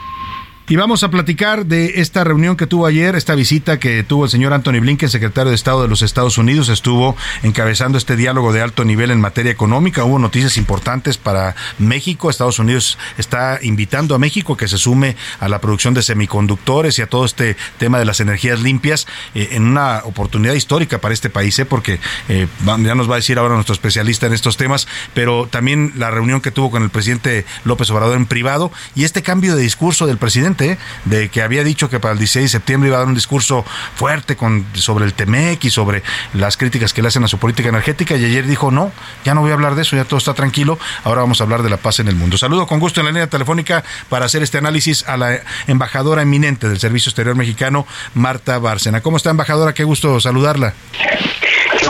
Y vamos a platicar de esta reunión que tuvo ayer, esta visita que tuvo el señor Anthony Blinken, secretario de Estado de los Estados Unidos, estuvo encabezando este diálogo de alto nivel en materia económica. Hubo noticias importantes para México. Estados Unidos está invitando a México que se sume a la producción de semiconductores y a todo este tema de las energías limpias eh, en una oportunidad histórica para este país, ¿eh? porque eh, ya nos va a decir ahora nuestro especialista en estos temas, pero también la reunión que tuvo con el presidente López Obrador en privado y este cambio de discurso del presidente de que había dicho que para el 16 de septiembre iba a dar un discurso fuerte con, sobre el TEMEC y sobre las críticas que le hacen a su política energética y ayer dijo, no, ya no voy a hablar de eso, ya todo está tranquilo, ahora vamos a hablar de la paz en el mundo. Saludo con gusto en la línea telefónica para hacer este análisis a la embajadora eminente del Servicio Exterior Mexicano, Marta Bárcena. ¿Cómo está, embajadora? Qué gusto saludarla.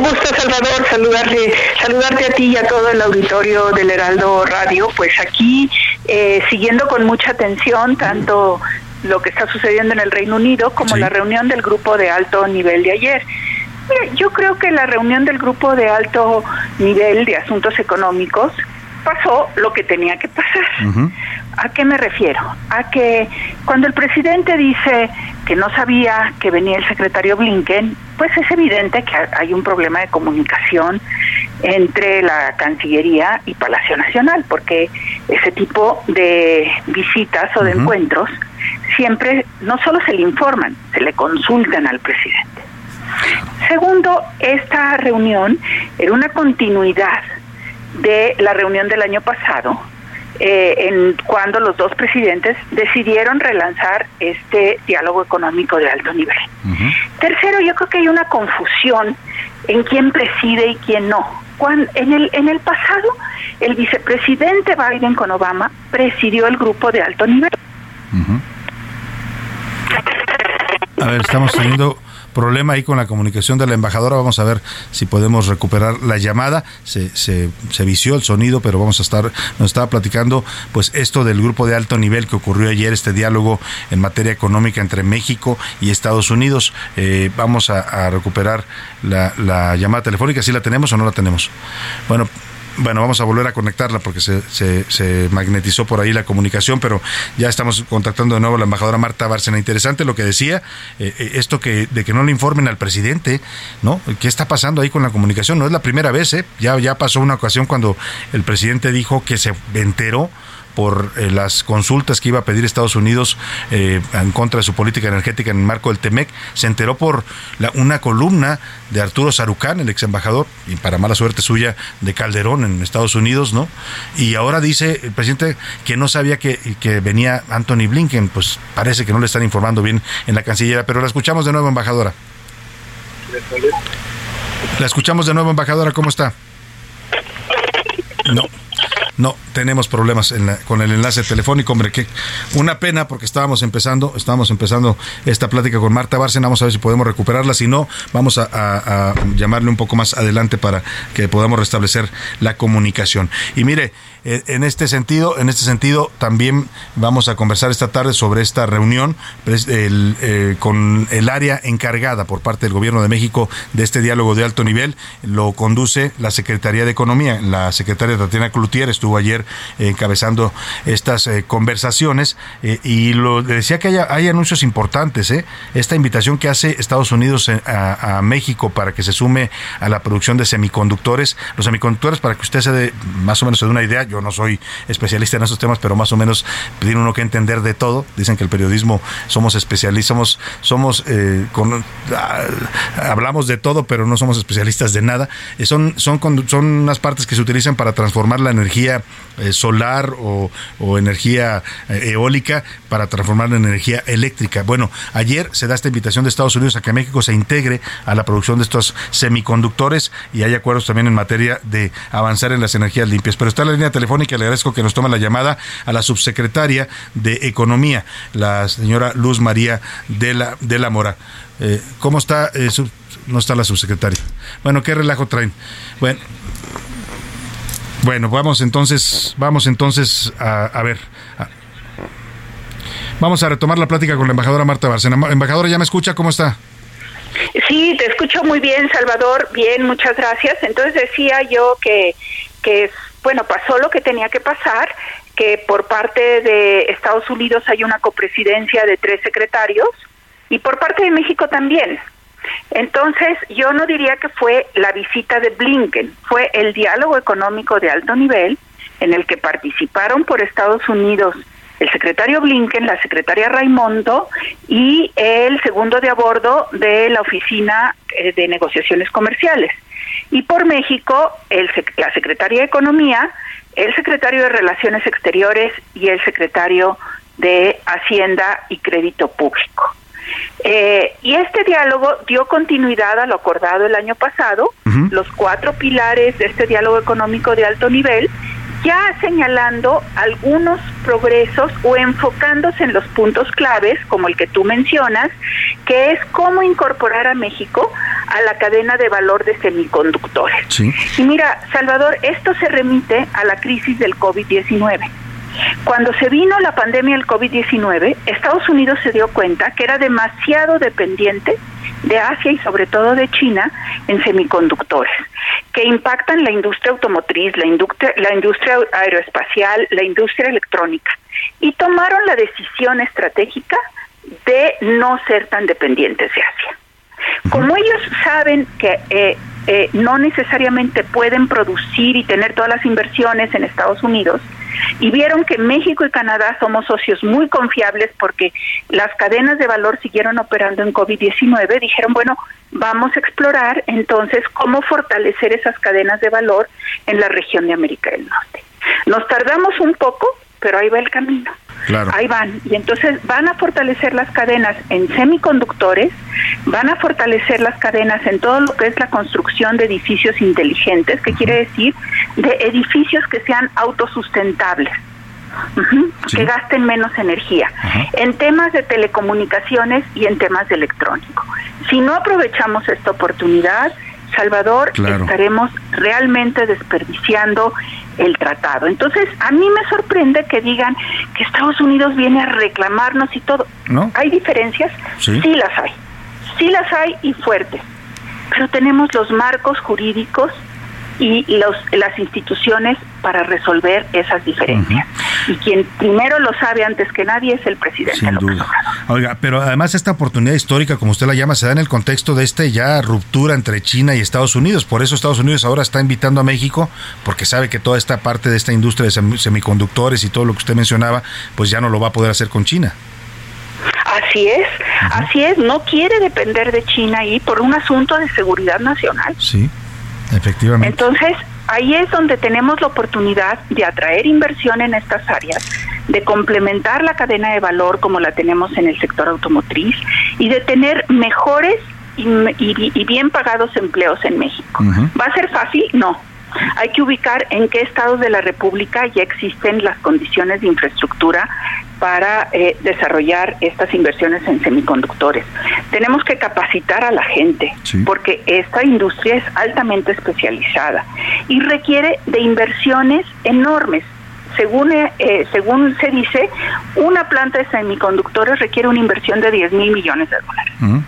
Gusto, Salvador, saludarle, saludarte a ti y a todo el auditorio del Heraldo Radio. Pues aquí, eh, siguiendo con mucha atención tanto lo que está sucediendo en el Reino Unido, como la reunión del grupo de alto nivel de ayer. yo creo que la reunión del grupo de alto nivel de asuntos económicos pasó lo que tenía que pasar. ¿A qué me refiero? A que cuando el presidente dice que no sabía que venía el secretario Blinken, pues es evidente que hay un problema de comunicación entre la Cancillería y Palacio Nacional, porque ese tipo de visitas o de encuentros siempre no solo se le informan, se le consultan al presidente. Segundo, esta reunión era una continuidad de la reunión del año pasado, eh, en cuando los dos presidentes decidieron relanzar este diálogo económico de alto nivel. Tercero, yo creo que hay una confusión en quién preside y quién no. Cuando, en, el, en el pasado, el vicepresidente Biden con Obama presidió el grupo de alto nivel. A ver, estamos teniendo problema ahí con la comunicación de la embajadora. Vamos a ver si podemos recuperar la llamada. Se, se, se vició el sonido, pero vamos a estar, nos estaba platicando pues esto del grupo de alto nivel que ocurrió ayer, este diálogo en materia económica entre México y Estados Unidos. Eh, vamos a, recuperar la llamada telefónica, si la tenemos o no la tenemos. Bueno, bueno, vamos a volver a conectarla porque se, se, magnetizó por ahí la comunicación, pero ya estamos contactando de nuevo a la embajadora Marta Bárcena. Interesante lo que decía, eh, eh, esto que de que no le informen al presidente, ¿no? ¿Qué está pasando ahí con la comunicación? No es la primera vez, ¿eh? Ya, ya pasó una ocasión cuando el presidente dijo que se enteró por eh, las consultas que iba a pedir Estados Unidos eh, en contra de su política energética en el marco del TEMEC. Se enteró por la, una columna de Arturo Sarucán, el ex embajador, y para mala suerte suya, de Calderón en Estados Unidos, ¿no? Y ahora dice el presidente que no sabía que, que venía Anthony Blinken, pues parece que no le están informando bien en la Cancillería, pero la escuchamos de nuevo, embajadora. La escuchamos de nuevo, embajadora, ¿cómo está? No. No, tenemos problemas con el enlace telefónico, hombre, que una pena porque estábamos empezando, estábamos empezando esta plática con Marta Bárcena, vamos a ver si podemos recuperarla, si no, vamos a llamarle un poco más adelante para que podamos restablecer la comunicación. Y mire, en este sentido, en este sentido, también vamos a conversar esta tarde sobre esta reunión eh, con el área encargada por parte del Gobierno de México de este diálogo de alto nivel. Lo conduce la Secretaría de Economía. La secretaria Tatiana Cloutier estuvo ayer encabezando estas eh, conversaciones y lo decía que hay, anuncios importantes. Esta invitación que hace Estados Unidos a, México para que se sume a la producción de semiconductores. Los semiconductores, para que usted se dé más o menos se una idea, yo no soy especialista en esos temas, pero más o menos tiene uno que entender de todo. Dicen que el periodismo somos especialistas, somos, somos eh, ah, hablamos de todo, pero no somos especialistas de nada. Eh, son, son, son unas partes que se utilizan para transformar la energía eh, solar o, energía eólica para transformarla en energía eléctrica. Bueno, ayer se da esta invitación de Estados Unidos a que México se integre a la producción de estos semiconductores y hay acuerdos también en materia de avanzar en las energías limpias. Pero está la línea telefónica. Le agradezco que nos tome la llamada a la subsecretaria de Economía, la señora Luz María de la, de la Mora. Eh, ¿Cómo está? Eh, no está la subsecretaria. Bueno, ¿qué relajo traen? Bueno. Bueno, vamos entonces, vamos entonces a, ver. vamos a retomar la plática con la embajadora Marta Barcena. Embajadora, ¿ya me escucha? ¿Cómo está? Sí, te escucho muy bien, Salvador. Bien, muchas gracias. Entonces decía yo que, que bueno, pasó lo que tenía que pasar, que por parte de Estados Unidos hay una copresidencia de tres secretarios y por parte de México también. Entonces, yo no diría que fue la visita de Blinken, fue el diálogo económico de alto nivel en el que participaron por Estados Unidos el secretario Blinken, la secretaria Raimondo y el segundo de a bordo de la Oficina eh, de Negociaciones Comerciales y por México el, la Secretaría de Economía, el secretario de Relaciones Exteriores y el secretario de Hacienda y Crédito Público. Eh, y este diálogo dio continuidad a lo acordado el año pasado, los cuatro pilares de este diálogo económico de alto nivel, ya señalando algunos progresos o enfocándose en los puntos claves, como el que tú mencionas, que es cómo incorporar a México a la cadena de valor de semiconductores. Y mira, Salvador, esto se remite a la crisis del COVID-19. Cuando se vino la pandemia del COVID-19, Estados Unidos se dio cuenta que era demasiado dependiente de Asia y sobre todo de China en semiconductores, que impactan la industria automotriz, la industria, la industria aeroespacial, la industria electrónica, y tomaron la decisión estratégica de no ser tan dependientes de Asia. Como ellos saben que eh, eh, no necesariamente pueden producir y tener todas las inversiones en Estados Unidos, y vieron que México y Canadá somos socios muy confiables porque las cadenas de valor siguieron operando en COVID-19, dijeron, bueno, vamos a explorar entonces cómo fortalecer esas cadenas de valor en la región de América del Norte. Nos tardamos un poco, pero ahí va el camino. Ahí van. Y entonces van a fortalecer las cadenas en semiconductores, van a fortalecer las cadenas en todo lo que es la construcción de edificios inteligentes, que quiere decir de edificios que sean autosustentables. que gasten menos energía, en temas de telecomunicaciones y en temas de electrónico. Si no aprovechamos esta oportunidad, Salvador, estaremos realmente desperdiciando el tratado. Entonces, a mí me sorprende que digan que Estados Unidos viene a reclamarnos y todo. ¿No? ¿Hay diferencias? Sí. sí las hay. Sí las hay y fuertes. Pero tenemos los marcos jurídicos y los, las instituciones para resolver esas diferencias. Y quien primero lo sabe antes que nadie es el presidente. Sin duda. Oiga, pero además esta oportunidad histórica, como usted la llama, se da en el contexto de esta ya ruptura entre China y Estados Unidos. Por eso Estados Unidos ahora está invitando a México, porque sabe que toda esta parte de esta industria de semiconductores y todo lo que usted mencionaba, pues ya no lo va a poder hacer con China. Así es, así es, no quiere depender de China ahí por un asunto de seguridad nacional. Sí. Efectivamente. Entonces, ahí es donde tenemos la oportunidad de atraer inversión en estas áreas, de complementar la cadena de valor como la tenemos en el sector automotriz y de tener mejores y, bien pagados empleos en México. ¿Va a ser fácil? No. Hay que ubicar en qué estados de la República ya existen las condiciones de infraestructura para eh, desarrollar estas inversiones en semiconductores. Tenemos que capacitar a la gente porque esta industria es altamente especializada y requiere de inversiones enormes. Según, eh, eh, según se dice, una planta de semiconductores requiere una inversión de 10 mil millones de dólares.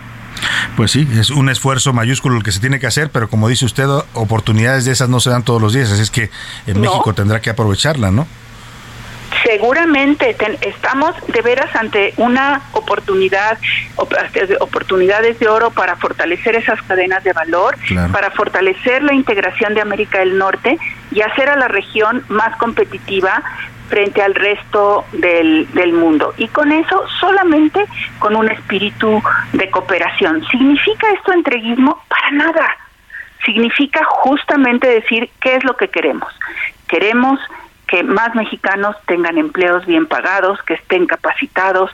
Pues sí, es un esfuerzo mayúsculo el que se tiene que hacer, pero como dice usted, oportunidades de esas no se dan todos los días, así es que en México tendrá que aprovecharla, ¿no? seguramente estamos de veras ante una oportunidad, oportunidades de oro para fortalecer esas cadenas de valor, para fortalecer la integración de América del Norte y hacer a la región más competitiva frente al resto del, del mundo. Y con eso solamente con un espíritu de cooperación. ¿Significa esto entreguismo? Para nada. Significa justamente decir qué es lo que queremos. Queremos que más mexicanos tengan empleos bien pagados, que estén capacitados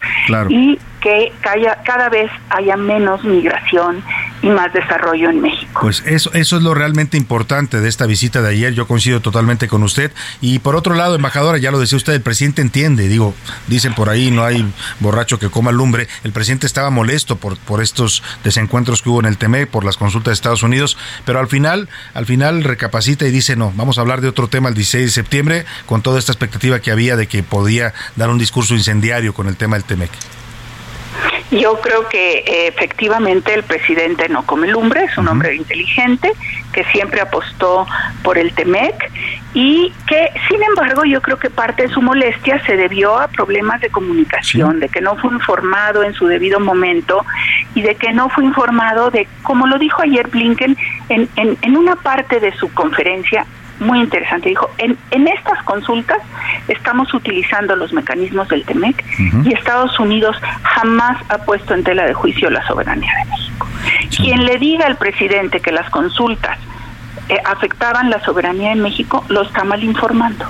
y que cada vez haya menos migración y más desarrollo en México. Pues eso, eso es lo realmente importante de esta visita de ayer. Yo coincido totalmente con usted. Y por otro lado, embajadora, ya lo decía usted, el presidente entiende. Digo, dicen por ahí, no hay borracho que coma lumbre. El presidente estaba molesto por, por estos desencuentros que hubo en el TME, por las consultas de Estados Unidos, pero al final, al final recapacita y dice, no, vamos a hablar de otro tema el 16 de septiembre, con toda esta expectativa que había de que podía dar un discurso incendiario con el tema del TEMEC. Yo creo que eh, efectivamente el presidente no come lumbre, es un hombre inteligente que siempre apostó por el TEMEC y que, sin embargo, yo creo que parte de su molestia se debió a problemas de comunicación, de que no fue informado en su debido momento y de que no fue informado de, como lo dijo ayer Blinken en, en, en una parte de su conferencia, muy interesante. Dijo, en, en estas consultas estamos utilizando los mecanismos del TEMEC y Estados Unidos jamás ha puesto en tela de juicio la soberanía de México. Quien le diga al presidente que las consultas eh, afectaban la soberanía en México, lo está mal informando.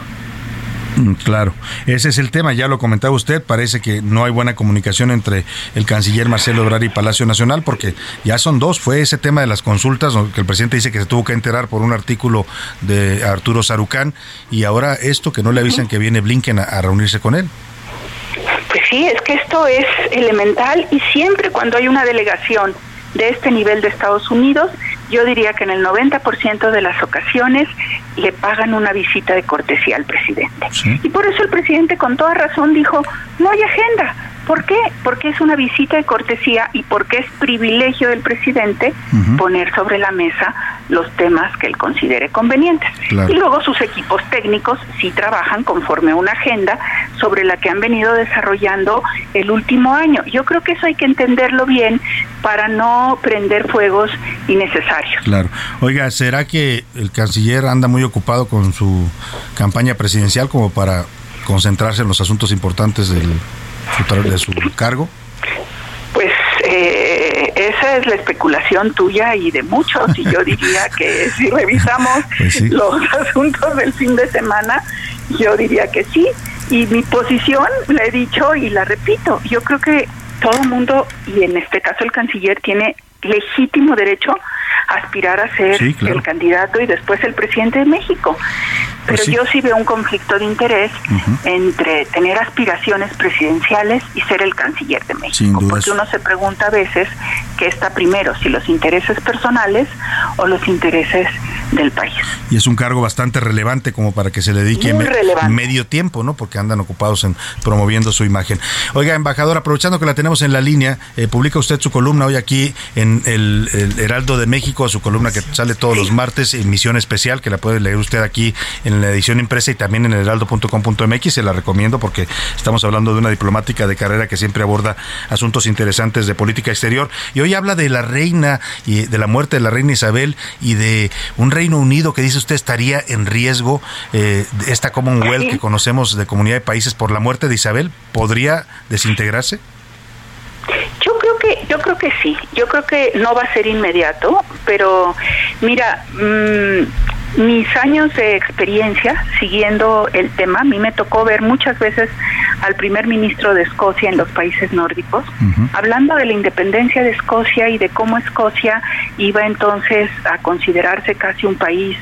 Mm, claro, ese es el tema, ya lo comentaba usted, parece que no hay buena comunicación entre el canciller Marcelo Ebrard y Palacio Nacional, porque ya son dos, fue ese tema de las consultas, que el presidente dice que se tuvo que enterar por un artículo de Arturo Sarucán, y ahora esto que no le avisan que viene Blinken a reunirse con él. Pues sí, es que esto es elemental y siempre cuando hay una delegación de este nivel de Estados Unidos, yo diría que en el 90% de las ocasiones le pagan una visita de cortesía al presidente. Y por eso el presidente con toda razón dijo, no hay agenda, ¿Por qué? Porque es una visita de cortesía y porque es privilegio del presidente poner sobre la mesa los temas que él considere convenientes. Y luego sus equipos técnicos sí trabajan conforme a una agenda sobre la que han venido desarrollando el último año. Yo creo que eso hay que entenderlo bien para no prender fuegos innecesarios. Claro. Oiga, ¿será que el canciller anda muy ocupado con su campaña presidencial como para concentrarse en los asuntos importantes del de su cargo? Pues eh, esa es la especulación tuya y de muchos, y yo diría que *laughs* si revisamos pues los *laughs* asuntos del fin de semana, yo diría que sí. Y mi posición, la he dicho y la repito, yo creo que todo el mundo, y en este caso el canciller, tiene legítimo derecho a aspirar a ser el candidato y después el presidente de México. Pues Pero yo sí veo un conflicto de interés entre tener aspiraciones presidenciales y ser el canciller de México. porque uno se pregunta a veces qué está primero, si los intereses personales o los intereses del país. Y es un cargo bastante relevante como para que se le dedique medio tiempo, ¿no? Porque andan ocupados en promoviendo su imagen. Oiga, embajador, aprovechando que la tenemos en la línea, eh, publica usted su columna hoy aquí en el, Heraldo de México, su columna que sale todos los martes, emisión especial, que la puede leer usted aquí en la edición impresa y también en heraldo.com.mx. Se la recomiendo porque estamos hablando de una diplomática de carrera que siempre aborda asuntos interesantes de política exterior. Y hoy habla de la reina y de la muerte de la reina Isabel y de un Reino Unido que dice usted estaría en riesgo, eh, esta Commonwealth que conocemos de comunidad de países por la muerte de Isabel, ¿podría desintegrarse? Yo yo creo que sí. Yo creo que no va a ser inmediato, pero mira, mmm, mis años de experiencia siguiendo el tema, a mí me tocó ver muchas veces al primer ministro de Escocia en los países nórdicos, hablando de la independencia de Escocia y de cómo Escocia iba entonces a considerarse casi un país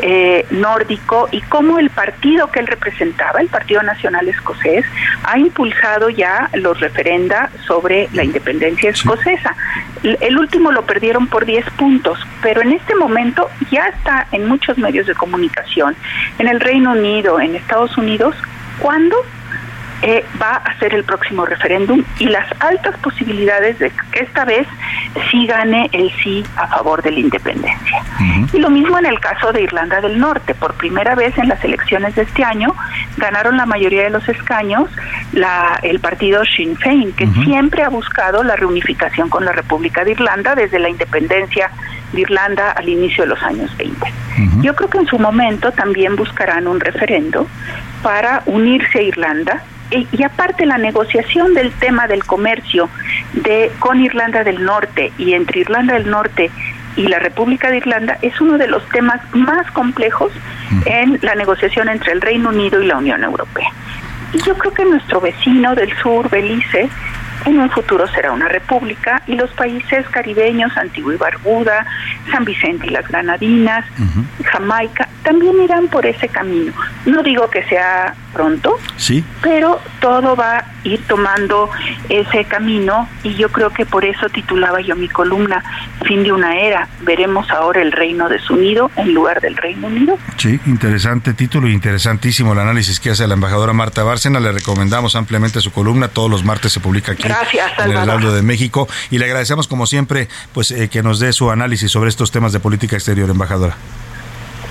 eh, nórdico y cómo el partido que él representaba, el Partido Nacional Escocés, ha impulsado ya los referenda sobre la independencia escocesa. El último lo perdieron por 10 puntos, pero en este momento ya está en muchos medios de comunicación, en el Reino Unido, en Estados Unidos, cuando eh, va a ser el próximo referéndum y las altas posibilidades de que esta vez sí gane el sí a favor de la independencia. Y lo mismo en el caso de Irlanda del Norte. Por primera vez en las elecciones de este año ganaron la mayoría de los escaños la, el partido Sinn Féin, que siempre ha buscado la reunificación con la República de Irlanda desde la independencia de Irlanda al inicio de los años 20. Yo creo que en su momento también buscarán un referendo para unirse a Irlanda y, aparte la negociación del tema del comercio de con Irlanda del Norte y entre Irlanda del Norte y la República de Irlanda es uno de los temas más complejos en la negociación entre el Reino Unido y la Unión Europea. Y yo creo que nuestro vecino del sur, Belice, en un futuro será una república y los países caribeños, Antigua y Barbuda, San Vicente y las Granadinas, Jamaica, también irán por ese camino. No digo que sea pronto, sí. pero todo va a ir tomando ese camino y yo creo que por eso titulaba yo mi columna Fin de una era. Veremos ahora el reino desunido en lugar del Reino Unido. Sí, interesante título y interesantísimo el análisis que hace la embajadora Marta Bárcena. Le recomendamos ampliamente su columna. Todos los martes se publica aquí Gracias, en el Heraldo de México y le agradecemos como siempre pues eh, que nos dé su análisis sobre estos temas de política exterior, embajadora.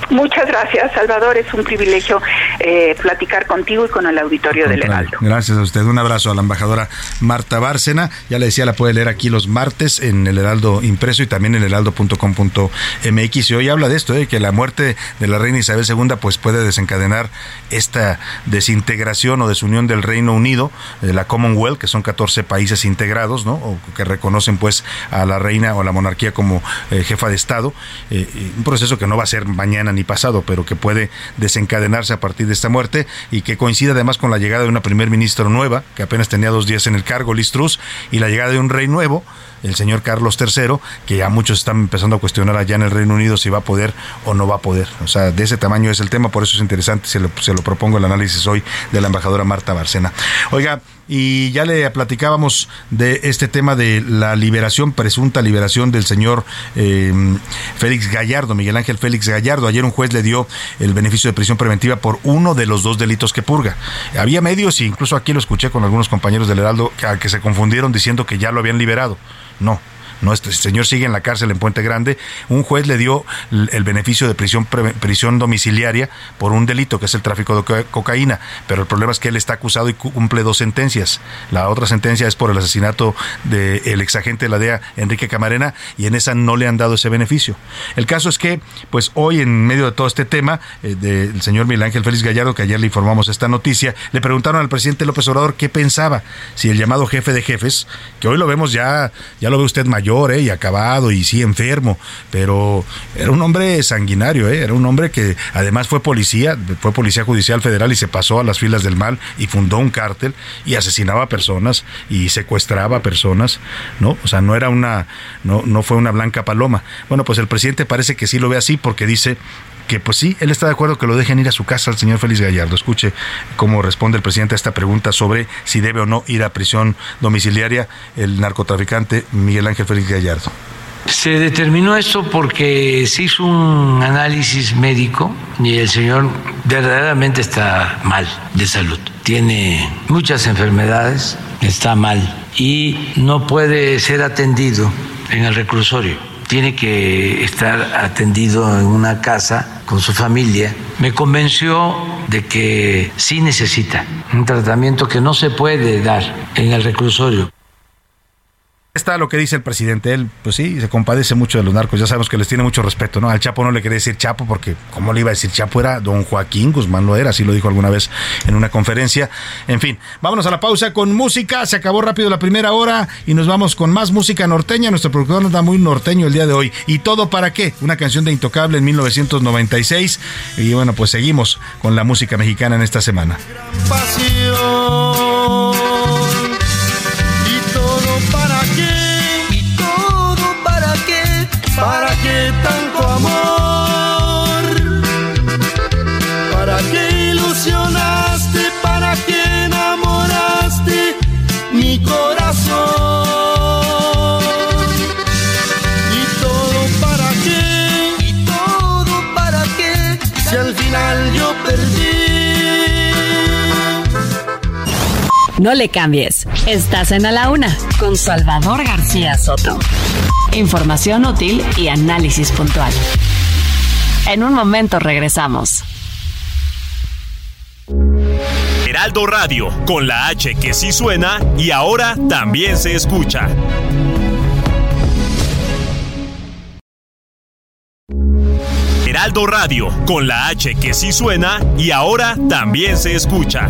Muchas gracias, Salvador. Es un privilegio eh, platicar contigo y con el auditorio del Heraldo. Gracias a usted. Un abrazo a la embajadora Marta Bárcena. Ya le decía, la puede leer aquí los martes en el Heraldo impreso y también en heraldo.com.mx. Y hoy habla de esto, de que la muerte de la reina Isabel II pues puede desencadenar esta desintegración o desunión del Reino Unido, de la Commonwealth, que son 14 países integrados, ¿no? O que reconocen pues a la reina o la monarquía como eh, jefa de Estado. Eh, un proceso que no va a ser mañana ni pasado, pero que puede desencadenarse a partir de esta muerte y que coincide además con la llegada de una primer ministra nueva, que apenas tenía dos días en el cargo, Liz y la llegada de un rey nuevo, el señor Carlos III, que ya muchos están empezando a cuestionar allá en el Reino Unido si va a poder o no va a poder. O sea, de ese tamaño es el tema, por eso es interesante, se lo, se lo propongo el análisis hoy de la embajadora Marta Barcena. Oiga, y ya le platicábamos de este tema de la liberación, presunta liberación del señor eh, Félix Gallardo, Miguel Ángel Félix Gallardo. Ayer un juez le dio el beneficio de prisión preventiva por uno de los dos delitos que purga. Había medios, e incluso aquí lo escuché con algunos compañeros del Heraldo, que se confundieron diciendo que ya lo habían liberado. No, no, este señor sigue en la cárcel en Puente Grande. Un juez le dio el beneficio de prisión, prisión domiciliaria por un delito que es el tráfico de cocaína, pero el problema es que él está acusado y cumple dos sentencias. La otra sentencia es por el asesinato del exagente de la DEA, Enrique Camarena, y en esa no le han dado ese beneficio. El caso es que, pues hoy en medio de todo este tema eh, del señor Miguel Ángel Félix Gallardo, que ayer le informamos esta noticia, le preguntaron al presidente López Obrador qué pensaba, si el llamado jefe de jefes, que hoy lo vemos ya, ya lo ve usted mayor, ¿eh? y acabado y sí enfermo, pero era un hombre sanguinario, ¿eh? era un hombre que además fue policía, fue policía judicial federal y se pasó a las filas del mal y fundó un cártel y asesinaba personas y secuestraba personas, ¿no? O sea, no era una, no, no fue una blanca paloma. Bueno, pues el presidente parece que sí lo ve así porque dice que pues sí, él está de acuerdo que lo dejen ir a su casa al señor Félix Gallardo. Escuche cómo responde el presidente a esta pregunta sobre si debe o no ir a prisión domiciliaria el narcotraficante Miguel Ángel Félix Gallardo. Se determinó esto porque se hizo un análisis médico y el señor verdaderamente está mal de salud. Tiene muchas enfermedades, está mal y no puede ser atendido en el reclusorio. Tiene que estar atendido en una casa con su familia, me convenció de que sí necesita un tratamiento que no se puede dar en el reclusorio está lo que dice el presidente. Él, pues sí, se compadece mucho de los narcos. Ya sabemos que les tiene mucho respeto, ¿no? Al Chapo no le quería decir Chapo porque, ¿cómo le iba a decir Chapo? Era don Joaquín Guzmán, lo era, así lo dijo alguna vez en una conferencia. En fin, vámonos a la pausa con música. Se acabó rápido la primera hora y nos vamos con más música norteña. Nuestro productor nos da muy norteño el día de hoy. ¿Y todo para qué? Una canción de Intocable en 1996. Y bueno, pues seguimos con la música mexicana en esta semana. ¿Para qué tanto amor? No le cambies. Estás en A la Una con Salvador García Soto. Información útil y análisis puntual. En un momento regresamos. Heraldo Radio, con la H que sí suena y ahora también se escucha. Heraldo Radio, con la H que sí suena y ahora también se escucha.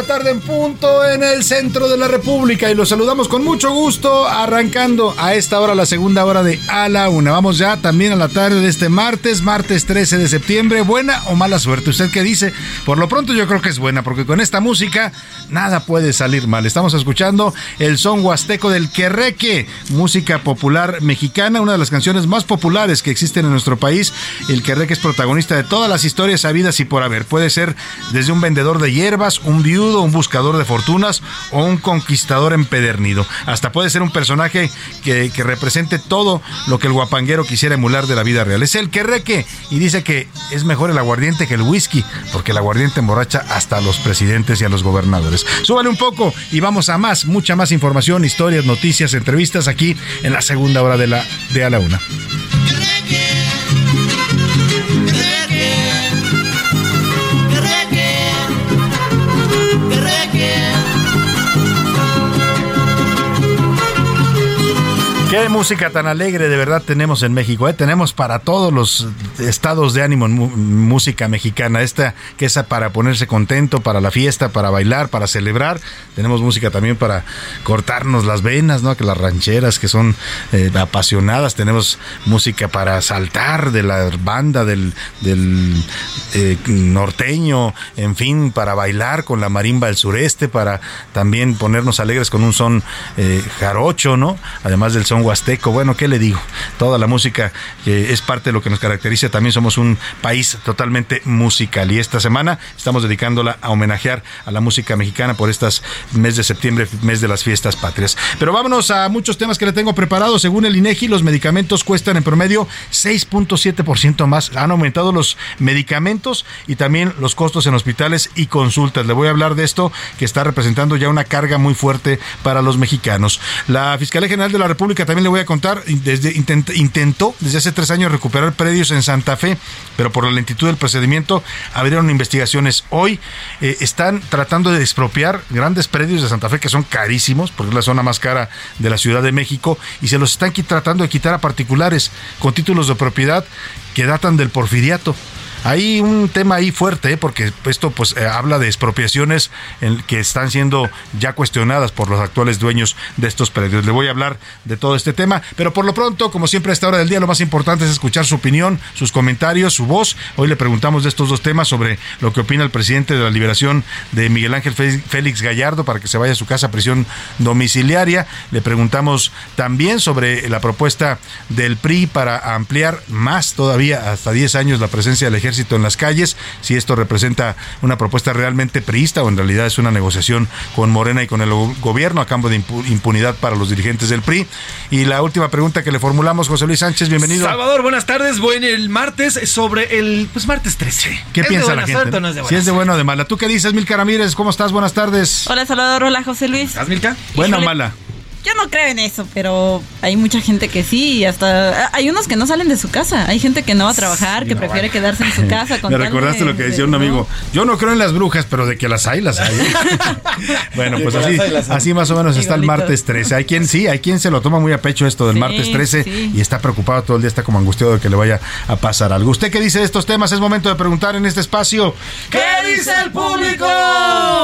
La tarde en punto en el centro de la República y los saludamos con mucho gusto arrancando a esta hora la segunda hora de A la Una. Vamos ya también a la tarde de este martes, martes 13 de septiembre. ¿Buena o mala suerte? ¿Usted qué dice? Por lo pronto yo creo que es buena porque con esta música nada puede salir mal. Estamos escuchando el son huasteco del Querreque, música popular mexicana, una de las canciones más populares que existen en nuestro país. El Querreque es protagonista de todas las historias habidas y por haber. Puede ser desde un vendedor de hierbas, un viudo, un buscador de fortunas o un conquistador empedernido. Hasta puede ser un personaje que, represente todo lo que el guapanguero quisiera emular de la vida real. Es el querreque y dice que es mejor el aguardiente que el whisky, porque el aguardiente emborracha hasta a los presidentes y a los gobernadores. Súbale un poco y vamos a más, mucha más información, historias, noticias, entrevistas aquí en la segunda hora de la de a la una. Qué música tan alegre de verdad tenemos en México. ¿eh? Tenemos para todos los estados de ánimo música mexicana. Esta que es para ponerse contento, para la fiesta, para bailar, para celebrar. Tenemos música también para cortarnos las venas, ¿no? Que las rancheras que son eh, apasionadas. Tenemos música para saltar de la banda del, eh, norteño. En fin, para bailar con la marimba del sureste, para también ponernos alegres con un son jarocho, ¿no? Además del son huasteco. Bueno, ¿qué le digo? Toda la música que es parte de lo que nos caracteriza. También somos un país totalmente musical. Y esta semana estamos dedicándola a homenajear a la música mexicana por estas mes de septiembre, mes de las fiestas patrias. Pero vámonos a muchos temas que le tengo preparados. Según el INEGI, los medicamentos cuestan en promedio 6.7% más. Han aumentado los medicamentos y también los costos en hospitales y consultas. Le voy a hablar de esto que está representando ya una carga muy fuerte para los mexicanos. La Fiscalía General de la República también le voy a contar, desde, intentó desde hace tres años recuperar predios en Santa Fe, pero por la lentitud del procedimiento abrieron investigaciones. Hoy eh, están tratando de expropiar grandes predios de Santa Fe que son carísimos, porque es la zona más cara de la Ciudad de México, y se los están tratando de quitar a particulares con títulos de propiedad que datan del porfiriato. Hay un tema ahí fuerte, ¿eh? porque esto pues eh, habla de expropiaciones que están siendo ya cuestionadas por los actuales dueños de estos predios. Le voy a hablar de todo este tema, pero por lo pronto, como siempre a esta hora del día, lo más importante es escuchar su opinión, sus comentarios, su voz. Hoy le preguntamos de estos dos temas sobre lo que opina el presidente de la liberación de Miguel Ángel Félix Gallardo para que se vaya a su casa a prisión domiciliaria. Le preguntamos también sobre la propuesta del PRI para ampliar más todavía hasta 10 años la presencia del ejército ejército en las calles, si esto representa una propuesta realmente priista o en realidad es una negociación con Morena y con el gobierno a cambio de impunidad para los dirigentes del PRI. Y la última pregunta que le formulamos, José Luis Sánchez, bienvenido. Salvador, buenas tardes. Buen el martes sobre el pues martes 13. ¿Qué piensa la gente? si es de bueno o de mala. ¿Tú qué dices, Milka Ramírez? ¿Cómo estás? Buenas tardes. Hola, Salvador. Hola, José Luis. ¿Estás, Milka? ¿Buena o mala? Yo no creo en eso, pero hay mucha gente que sí, y hasta hay unos que no salen de su casa. Hay gente que no va a trabajar, que prefiere quedarse en su *laughs* casa. Con Me recordaste lo que decía un amigo. Yo no creo en las brujas, pero de que las hay, las hay. *laughs* bueno, pues así, así más o menos está el martes 13. Hay quien sí, hay quien se lo toma muy a pecho esto del martes 13 y está preocupado todo el día, está como angustiado de que le vaya a pasar algo. ¿Usted qué dice de estos temas? Es momento de preguntar en este espacio. ¿Qué dice el público?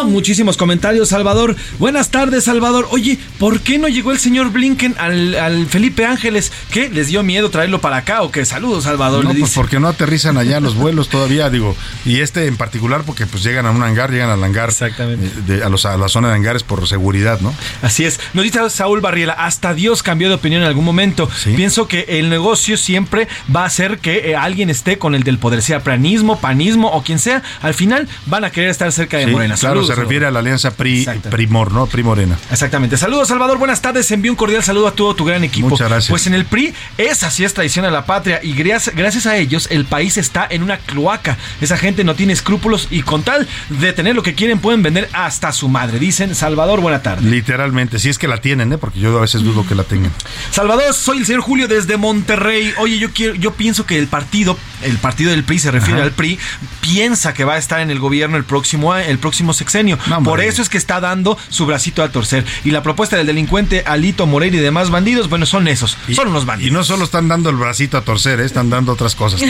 Muchísimos comentarios, Salvador. Buenas tardes, Salvador. Oye, ¿por qué no llegó el señor Blinken al, Felipe Ángeles? ¿Qué? ¿Les dio miedo traerlo para acá o qué? Saludos, Salvador. No, pues porque no aterrizan allá los vuelos todavía, digo. Y este en particular porque pues llegan a un hangar, llegan al hangar. Exactamente. Eh, a, los, a la zona de hangares por seguridad, ¿no? Así es. Nos dice Saúl Barriela, hasta Dios cambió de opinión en algún momento. Pienso que el negocio siempre va a ser que eh, alguien esté con el del poder, sea pranismo, panismo o quien sea. Al final van a querer estar cerca de Morena. Claro, se refiere a la alianza PRI, Primor, ¿no? Primorena. Exactamente. Saludos, Salvador. Buenas tardes. Envío un cordial saludo a todo tu gran equipo. Muchas gracias. Pues en el PRI, esa sí es traición a la patria y gracias, a ellos el país está en una cloaca. Esa gente no tiene escrúpulos y con tal de tener lo que quieren pueden vender hasta su madre. Dicen Salvador, buena tarde. Literalmente, si es que la tienen, ¿eh? porque yo a veces dudo que la tengan. Salvador, soy el señor Julio desde Monterrey. Oye, yo quiero, yo pienso que el partido el partido del PRI se refiere al PRI, piensa que va a estar en el gobierno el próximo, el próximo sexenio. Por eso es que está dando su bracito a torcer. Y la propuesta del delincuente Alito Moreira y demás bandidos, bueno, son esos, son unos bandidos. Y no solo están dando el bracito a torcer, ¿eh? están dando otras cosas.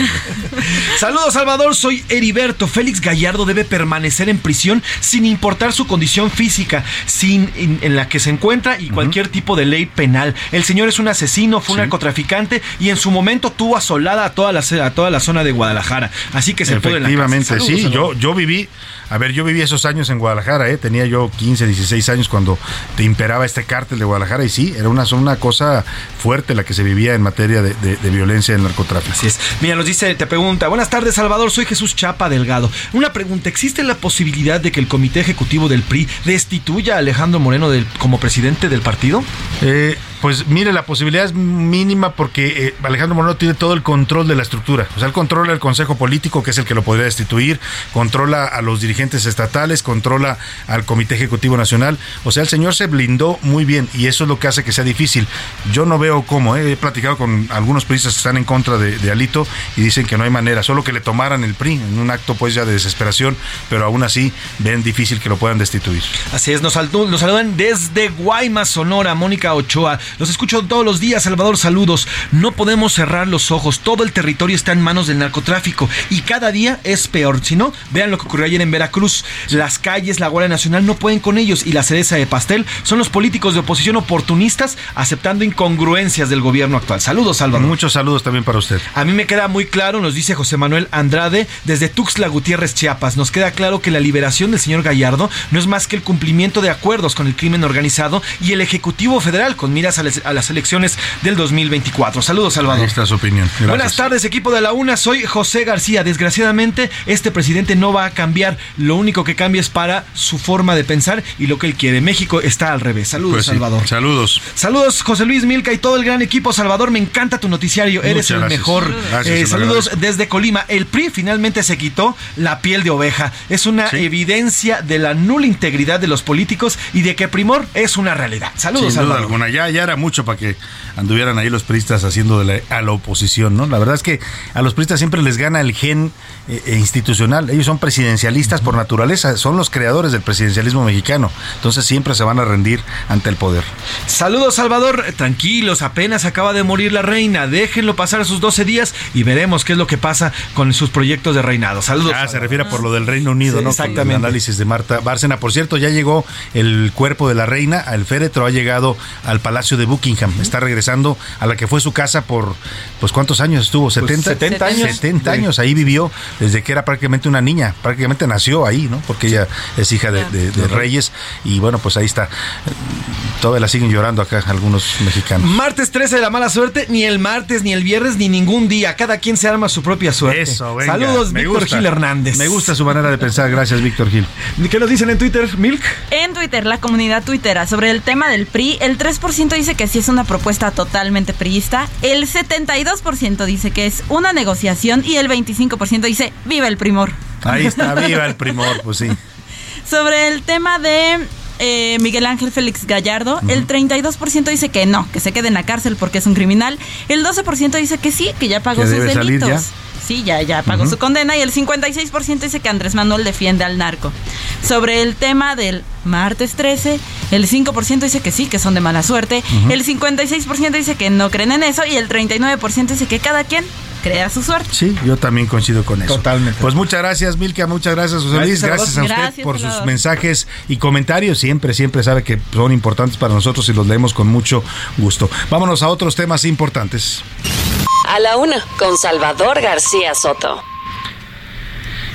*laughs* Saludos, Salvador, soy Heriberto. Félix Gallardo debe permanecer en prisión sin importar su condición física, sin en, la que se encuentra y cualquier tipo de ley penal. El señor es un asesino, fue un narcotraficante y en su momento tuvo asolada a toda la, a toda la zona de Guadalajara. Así que se puede Efectivamente, sí. Yo, yo viví a ver, yo viví esos años en Guadalajara, ¿eh? tenía yo 15, 16 años cuando te imperaba este cártel de Guadalajara y sí, era una, una cosa fuerte la que se vivía en materia de, violencia en narcotráfico. Así es. Mira, nos dice, te pregunta, buenas tardes Salvador, soy Jesús Chapa Delgado. Una pregunta, ¿existe la posibilidad de que el Comité Ejecutivo del PRI destituya a Alejandro Moreno del, como presidente del partido? Eh, pues mire, la posibilidad es mínima porque eh, Alejandro Moreno tiene todo el control de la estructura. O sea, él controla el Consejo Político, que es el que lo podría destituir, controla a los dirigentes estatales, controla al Comité Ejecutivo Nacional. O sea, el señor se blindó muy bien y eso es lo que hace que sea difícil. Yo no veo cómo. Eh, he platicado con algunos periodistas que están en contra de, Alito y dicen que no hay manera, solo que le tomaran el PRI en un acto pues ya de desesperación, pero aún así ven difícil que lo puedan destituir. Así es, nos, nos saludan desde Guaymas, Sonora, Mónica Ochoa. Los escucho todos los días, Salvador, saludos. No podemos cerrar los ojos. Todo el territorio está en manos del narcotráfico y cada día es peor. Si no, vean lo que ocurrió ayer en Veracruz. Las calles, la Guardia Nacional no pueden con ellos y la cereza de pastel son los políticos de oposición oportunistas aceptando incongruencias del gobierno actual. Saludos, Salvador. Muchos saludos también para usted. A mí me queda muy claro, nos dice José Manuel Andrade desde Tuxtla Gutiérrez, Chiapas. Nos queda claro que la liberación del señor Gallardo no es más que el cumplimiento de acuerdos con el crimen organizado y el Ejecutivo Federal con miras a a las elecciones del 2024. Saludos, Salvador. Ahí está su opinión. Buenas tardes, equipo de la UNA. Soy José García. Desgraciadamente, este presidente no va a cambiar. Lo único que cambia es para su forma de pensar y lo que él quiere. México está al revés. Saludos, pues Salvador. Saludos. Saludos, José Luis Milca y todo el gran equipo. Salvador, me encanta tu noticiario. Eres el mejor. Eh, saludos desde Colima. El PRI finalmente se quitó la piel de oveja. Es una evidencia de la nula integridad de los políticos y de que Primor es una realidad. Saludos, Sin duda alguna. Ya, ya era mucho para que anduvieran ahí los priistas haciendo de la, a la oposición, ¿no? La verdad es que a los priistas siempre les gana el gen eh, eh, institucional. Ellos son presidencialistas por naturaleza, son los creadores del presidencialismo mexicano. Entonces siempre se van a rendir ante el poder. Saludos, Salvador. Tranquilos, apenas acaba de morir la reina. Déjenlo pasar sus 12 días y veremos qué es lo que pasa con sus proyectos de reinado. Saludos. Ah, se refiere por lo del Reino Unido, ¿no? Exactamente. el análisis de Marta Bárcena. Por cierto, ya llegó el cuerpo de la reina, el féretro ha llegado al Palacio de Buckingham. Está regresando a la que fue su casa por, pues, ¿cuántos años estuvo? ¿70? 70 pues, años. 70 años, ahí vivió desde que era prácticamente una niña, prácticamente nació ahí, ¿no? Porque ella es hija de, reyes y bueno, pues ahí está. Todavía la siguen llorando acá algunos mexicanos. Martes 13 de la mala suerte, ni el martes, ni el viernes, ni ningún día. Cada quien se arma su propia suerte. Eso, Saludos, Víctor Gil Hernández. Me gusta su manera de pensar. Gracias, Víctor Gil. ¿Qué nos dicen en Twitter, Milk? En Twitter, la comunidad twittera sobre el tema del PRI, el 3% dice que sí es una propuesta totalmente priista, el 72% dice que es una negociación y el 25% dice viva el primor. Ahí está, viva el primor, pues sí. *laughs* Sobre el tema de eh, Miguel Ángel Félix Gallardo, el 32% dice que no, que se quede en la cárcel porque es un criminal, el 12% dice que sí, que ya pagó sus delitos. Sí, ya, ya pagó su condena y el 56% dice que Andrés Manuel defiende al narco. Sobre el tema del martes 13, el 5% dice que sí, que son de mala suerte, el 56% dice que no creen en eso y el 39% dice que cada quien crea su suerte. Sí, yo también coincido con eso. Totalmente. Pues muchas gracias, Milka, muchas gracias, José Luis. Gracias, a usted por sus mensajes y comentarios. Siempre, siempre sabe que son importantes para nosotros y los leemos con mucho gusto. Vámonos a otros temas importantes. A la una, con Salvador García Soto.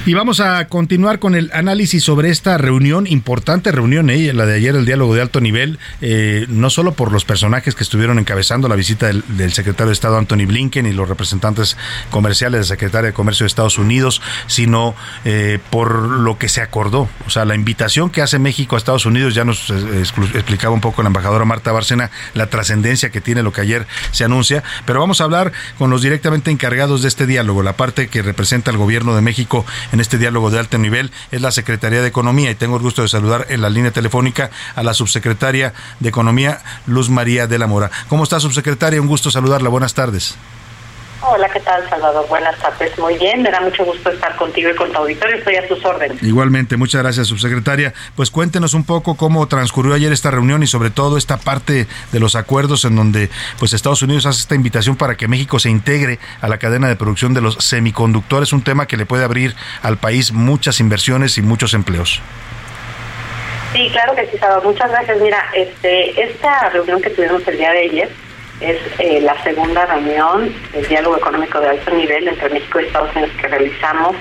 Y vamos a continuar con el análisis sobre esta reunión, importante reunión, eh, la de ayer, el diálogo de alto nivel, eh, no solo por los personajes que estuvieron encabezando la visita del, secretario de Estado Anthony Blinken y los representantes comerciales del secretario de Comercio de Estados Unidos, sino eh, por lo que se acordó. O sea, la invitación que hace México a Estados Unidos, ya nos explicaba un poco la embajadora Marta Bárcena la trascendencia que tiene lo que ayer se anuncia, pero vamos a hablar con los directamente encargados de este diálogo, la parte que representa al gobierno de México en este diálogo de alto nivel es la Secretaría de Economía y tengo el gusto de saludar en la línea telefónica a la subsecretaria de Economía, Luz María de la Mora. ¿Cómo está, subsecretaria? Un gusto saludarla. Buenas tardes. Hola, ¿qué tal, Salvador? Buenas tardes. Muy bien, me da mucho gusto estar contigo y con tu auditorio. Estoy a tus órdenes. Igualmente, muchas gracias, subsecretaria. Pues cuéntenos un poco cómo transcurrió ayer esta reunión y sobre todo esta parte de los acuerdos en donde pues Estados Unidos hace esta invitación para que México se integre a la cadena de producción de los semiconductores, un tema que le puede abrir al país muchas inversiones y muchos empleos. Sí, claro que sí, Salvador. Muchas gracias. Mira, este, esta reunión que tuvimos el día de ayer es eh, la segunda reunión del diálogo económico de alto nivel entre México y Estados Unidos que realizamos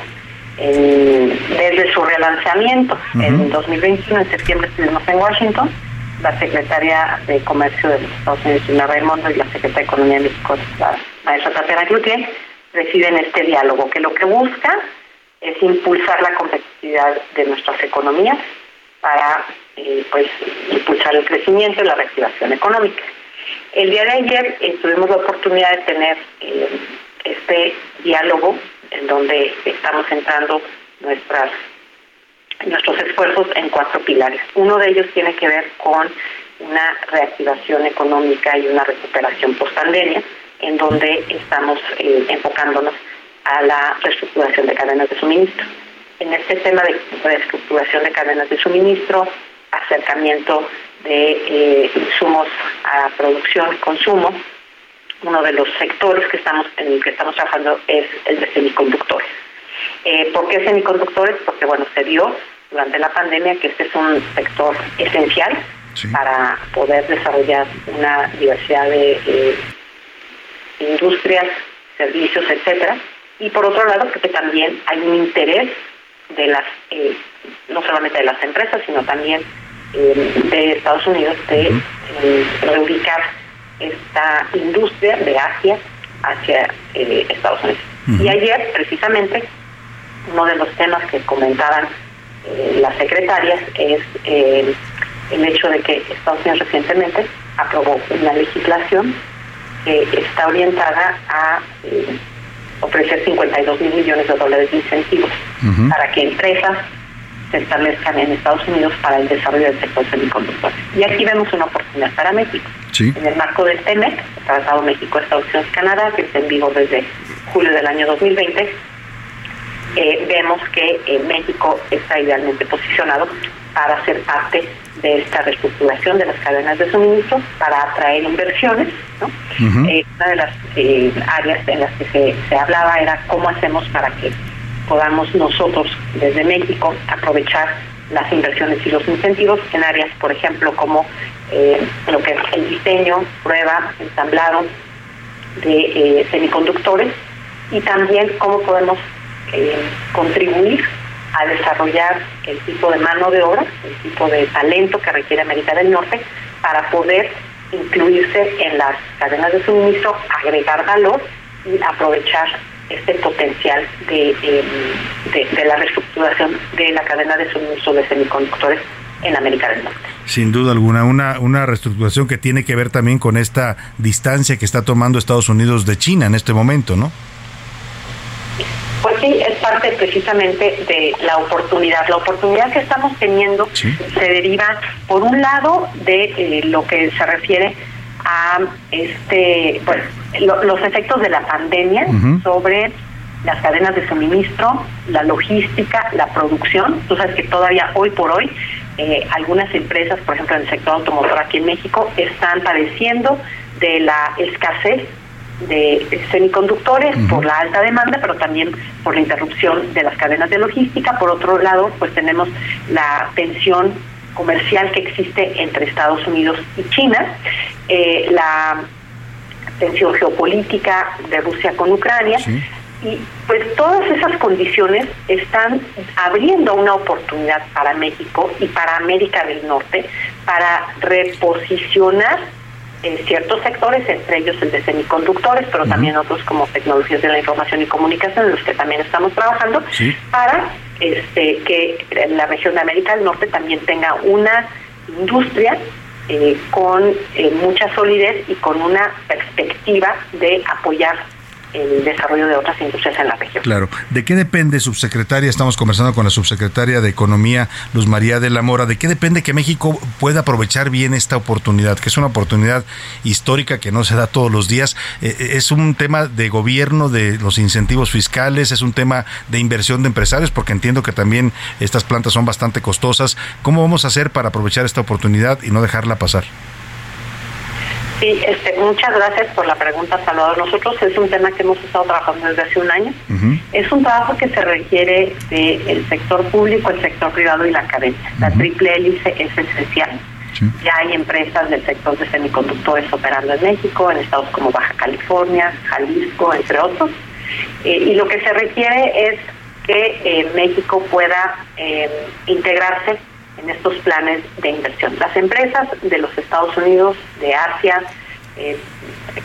desde su relanzamiento. En 2021, en septiembre, estuvimos en Washington. La secretaria de Comercio de los Estados Unidos, Gina Raimondo, y la secretaria de Economía de México, la maestra Tatiana Cloutier, residen este diálogo, que lo que busca es impulsar la competitividad de nuestras economías para eh, pues impulsar el crecimiento y la reactivación económica. El día de ayer eh, tuvimos la oportunidad de tener eh, este diálogo en donde estamos centrando nuestras nuestros esfuerzos en cuatro pilares. Uno de ellos tiene que ver con una reactivación económica y una recuperación post-pandemia, en donde estamos eh, enfocándonos a la reestructuración de cadenas de suministro. En este tema de reestructuración de cadenas de suministro, acercamiento de eh, insumos a producción y consumo, uno de los sectores que estamos en el que estamos trabajando es el de semiconductores. Eh, ¿Por qué semiconductores? Porque bueno, se vio durante la pandemia que este es un sector esencial para poder desarrollar una diversidad de eh, industrias, servicios, etcétera. Y por otro lado, porque también hay un interés de las, eh, no solamente de las empresas, sino también eh, de Estados Unidos de eh, reubicar esta industria de Asia hacia eh, Estados Unidos. Y ayer, precisamente, uno de los temas que comentaban las secretarias es el hecho de que Estados Unidos recientemente aprobó una legislación que está orientada a ofrecer 52 mil millones de dólares de incentivos para que empresas se establezcan en Estados Unidos para el desarrollo del sector semiconductor. Y aquí vemos una oportunidad para México. En el marco del TEMEC, Tratado México-Estados Unidos-Canadá, que está en vivo desde julio del año 2020, eh, vemos que eh, México está idealmente posicionado para ser parte de esta reestructuración de las cadenas de suministro, para atraer inversiones. Eh, una de las áreas en las que se, se hablaba era cómo hacemos para que podamos nosotros desde México aprovechar las inversiones y los incentivos en áreas, por ejemplo, como eh, lo que es el diseño, prueba, ensamblado de eh, semiconductores y también cómo podemos eh, contribuir a desarrollar el tipo de mano de obra, el tipo de talento que requiere América del Norte para poder incluirse en las cadenas de suministro, agregar valor y aprovechar este potencial de, de, la reestructuración de la cadena de suministro de semiconductores en América del Norte. Sin duda alguna, una, una reestructuración que tiene que ver también con esta distancia que está tomando Estados Unidos de China en este momento, ¿no? Pues sí, es parte precisamente de la oportunidad. La oportunidad que estamos teniendo se deriva, por un lado, de eh, lo que se refiere a este pues los efectos de la pandemia sobre las cadenas de suministro, la logística, la producción. Tú sabes que todavía hoy por hoy eh, algunas empresas, por ejemplo en el sector automotor aquí en México, están padeciendo de la escasez de semiconductores por la alta demanda, pero también por la interrupción de las cadenas de logística. Por otro lado, pues tenemos la tensión comercial que existe entre Estados Unidos y China, eh, la tensión geopolítica de Rusia con Ucrania. Y pues todas esas condiciones están abriendo una oportunidad para México y para América del Norte para reposicionar en ciertos sectores, entre ellos el de semiconductores, pero también otros como tecnologías de la información y comunicación, en los que también estamos trabajando, para este, que la región de América del Norte también tenga una industria eh, con eh, mucha solidez y con una perspectiva de apoyar el desarrollo de otras industrias en la región. Claro. ¿De qué depende, subsecretaria? Estamos conversando con la subsecretaria de Economía, Luz María de la Mora. ¿De qué depende que México pueda aprovechar bien esta oportunidad? Que es una oportunidad histórica que no se da todos los días. Eh, eh, es un tema de gobierno, de los incentivos fiscales, es un tema de inversión de empresarios, porque entiendo que también estas plantas son bastante costosas. ¿Cómo vamos a hacer para aprovechar esta oportunidad y no dejarla pasar? Sí, este, muchas gracias por la pregunta, Salvador. Nosotros es un tema que hemos estado trabajando desde hace un año. Es un trabajo que se requiere del sector público, el sector privado y la academia. La triple hélice es esencial. Ya hay empresas del sector de semiconductores operando en México, en estados como Baja California, Jalisco, entre otros. Eh, y lo que se requiere es que eh, México pueda eh, integrarse en estos planes de inversión. Las empresas de los Estados Unidos, de Asia, eh,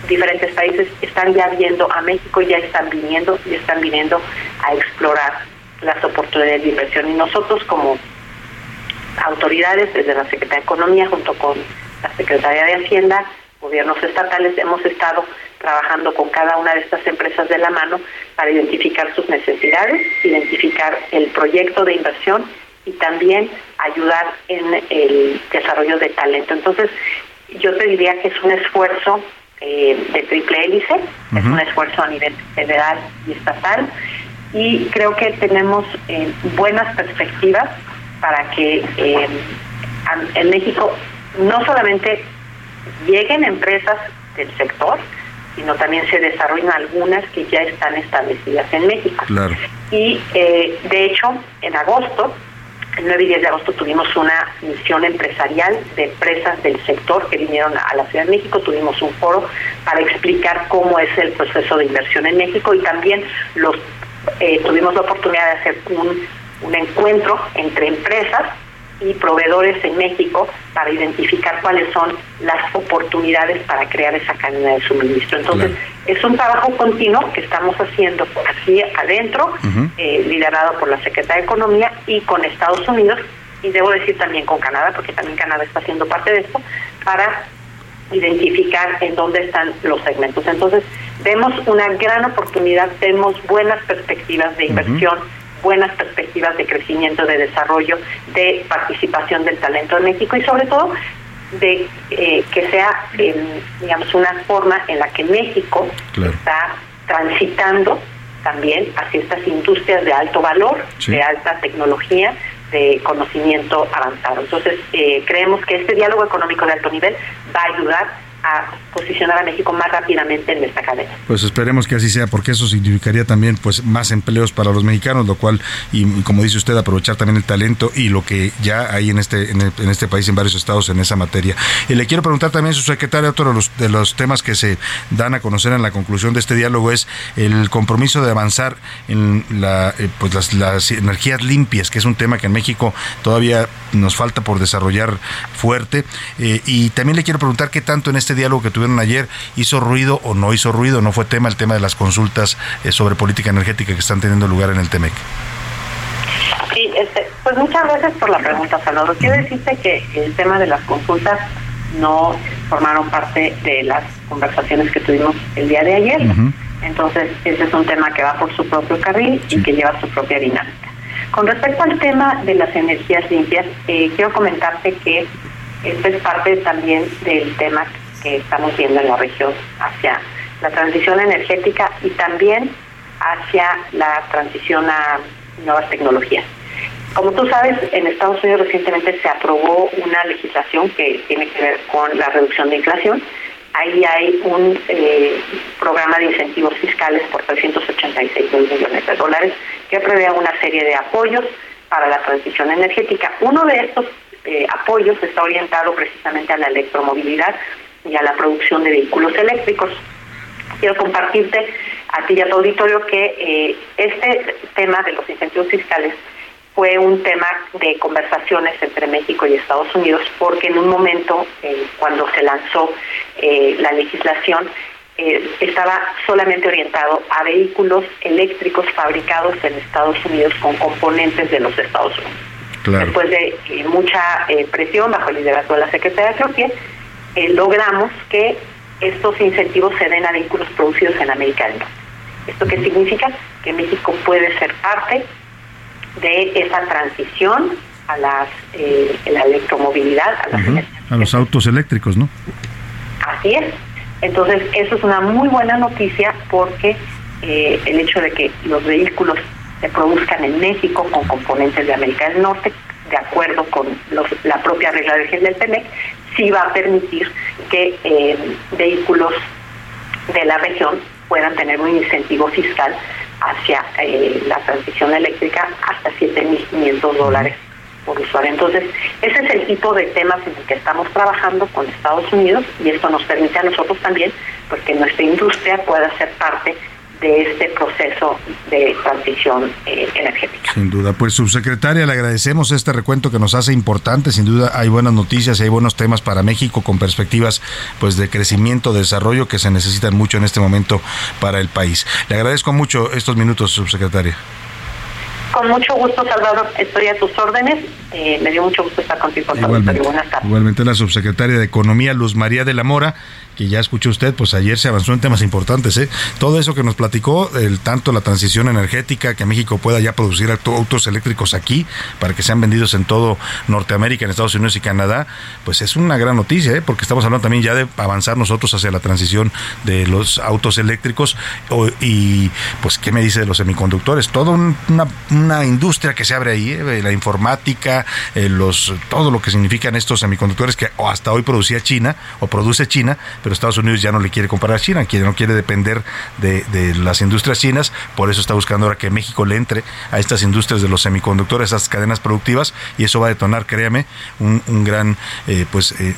diferentes países están ya viendo a México, ya están viniendo y están viniendo a explorar las oportunidades de inversión. Y nosotros como autoridades, desde la Secretaría de Economía junto con la Secretaría de Hacienda, gobiernos estatales, hemos estado trabajando con cada una de estas empresas de la mano para identificar sus necesidades, identificar el proyecto de inversión y también ayudar en el desarrollo de talento. Entonces, yo te diría que es un esfuerzo eh, de triple hélice, es un esfuerzo a nivel federal y estatal, y creo que tenemos eh, buenas perspectivas para que eh, en México no solamente lleguen empresas del sector, sino también se desarrollen algunas que ya están establecidas en México. Y de hecho, en agosto el 9 y 10 de agosto tuvimos una misión empresarial de empresas del sector que vinieron a la Ciudad de México. Tuvimos un foro para explicar cómo es el proceso de inversión en México y también los eh, tuvimos la oportunidad de hacer un, un encuentro entre empresas y proveedores en México para identificar cuáles son las oportunidades para crear esa cadena de suministro. Entonces, es un trabajo continuo que estamos haciendo así adentro, eh, liderado por la Secretaría de Economía y con Estados Unidos, y debo decir también con Canadá, porque también Canadá está haciendo parte de esto, para identificar en dónde están los segmentos. Entonces, vemos una gran oportunidad, vemos buenas perspectivas de inversión buenas perspectivas de crecimiento, de desarrollo, de participación del talento en México y sobre todo de eh, que sea, digamos, una forma en la que México está transitando también hacia estas industrias de alto valor, de alta tecnología, de conocimiento avanzado. Entonces, eh, creemos que este diálogo económico de alto nivel va a ayudar a posicionar a México más rápidamente en esta cadena. Pues esperemos que así sea, porque eso significaría también pues más empleos para los mexicanos, lo cual, y, como dice usted, aprovechar también el talento y lo que ya hay en este, en, este país, en varios estados, en esa materia. Y le quiero preguntar también, su secretario, otro de los, de los temas que se dan a conocer en la conclusión de este diálogo es el compromiso de avanzar en la, eh, pues las, las energías limpias, que es un tema que en México todavía nos falta por desarrollar fuerte. Eh, y también le quiero preguntar qué tanto en este diálogo que tuvieron ayer hizo ruido o no hizo ruido, no fue tema el tema de las consultas eh, sobre política energética que están teniendo lugar en el TEMEC. Sí, este, pues muchas gracias por la pregunta, Salvador. Quiero decirte que el tema de las consultas no formaron parte de las conversaciones que tuvimos el día de ayer. Entonces, ese es un tema que va por su propio carril y que lleva su propia dinámica. Con respecto al tema de las energías limpias, eh, quiero comentarte que este es parte también del tema que estamos viendo en la región hacia la transición energética y también hacia la transición a nuevas tecnologías. Como tú sabes, en Estados Unidos recientemente se aprobó una legislación que tiene que ver con la reducción de inflación. Ahí hay un eh, programa de incentivos fiscales por 386 millones de dólares que prevé una serie de apoyos para la transición energética. Uno de estos eh, apoyos está orientado precisamente a la electromovilidad y a la producción de vehículos eléctricos. Quiero compartirte a ti y a tu auditorio que eh, este tema de los incentivos fiscales fue un tema de conversaciones entre México y Estados Unidos porque en un momento eh, cuando se lanzó eh, la legislación estaba solamente orientado a vehículos eléctricos fabricados en Estados Unidos con componentes de los Estados Unidos. Después de mucha presión bajo el liderazgo de la Secretaría de Energía, eh, logramos que estos incentivos se den a vehículos producidos en América del Norte. ¿Esto qué significa? Que México puede ser parte de esa transición a las, eh, la electromovilidad, a, los autos eléctricos, ¿no? Así es. Entonces, eso es una muy buena noticia porque eh, el hecho de que los vehículos se produzcan en México con componentes de América del Norte, de acuerdo con la propia regla de del TEMEC, sí va a permitir que eh, vehículos de la región puedan tener un incentivo fiscal hacia eh, la transición eléctrica hasta 7.500 dólares por usuario. Entonces, ese es el tipo de temas en el que estamos trabajando con Estados Unidos y esto nos permite a nosotros también, porque pues, nuestra industria pueda ser parte de este proceso de transición eh, energética. Sin duda, pues subsecretaria, le agradecemos este recuento que nos hace importante, sin duda hay buenas noticias y hay buenos temas para México con perspectivas pues de crecimiento, de desarrollo que se necesitan mucho en este momento para el país. Le agradezco mucho estos minutos, subsecretaria. Con mucho gusto, Salvador. Estoy a tus órdenes. Eh, me dio mucho gusto estar contigo. Igualmente, Buenas tardes. Igualmente la subsecretaria de Economía, Luz María de la Mora que ya escuchó usted, pues ayer se avanzó en temas importantes. ¿eh? Todo eso que nos platicó, el, tanto la transición energética, que México pueda ya producir autos eléctricos aquí para que sean vendidos en todo Norteamérica, en Estados Unidos y Canadá, pues es una gran noticia, ¿eh? porque estamos hablando también ya de avanzar nosotros hacia la transición de los autos eléctricos. y pues, ¿qué me dice de los semiconductores? Toda una, industria que se abre ahí, ¿eh? la informática, eh, los, todo lo que significan estos semiconductores que hasta hoy producía China o produce China pero Estados Unidos ya no le quiere comprar a China, que no quiere depender de, las industrias chinas, por eso está buscando ahora que México le entre a estas industrias de los semiconductores, a estas cadenas productivas, y eso va a detonar, créame, un, gran eh, pues eh,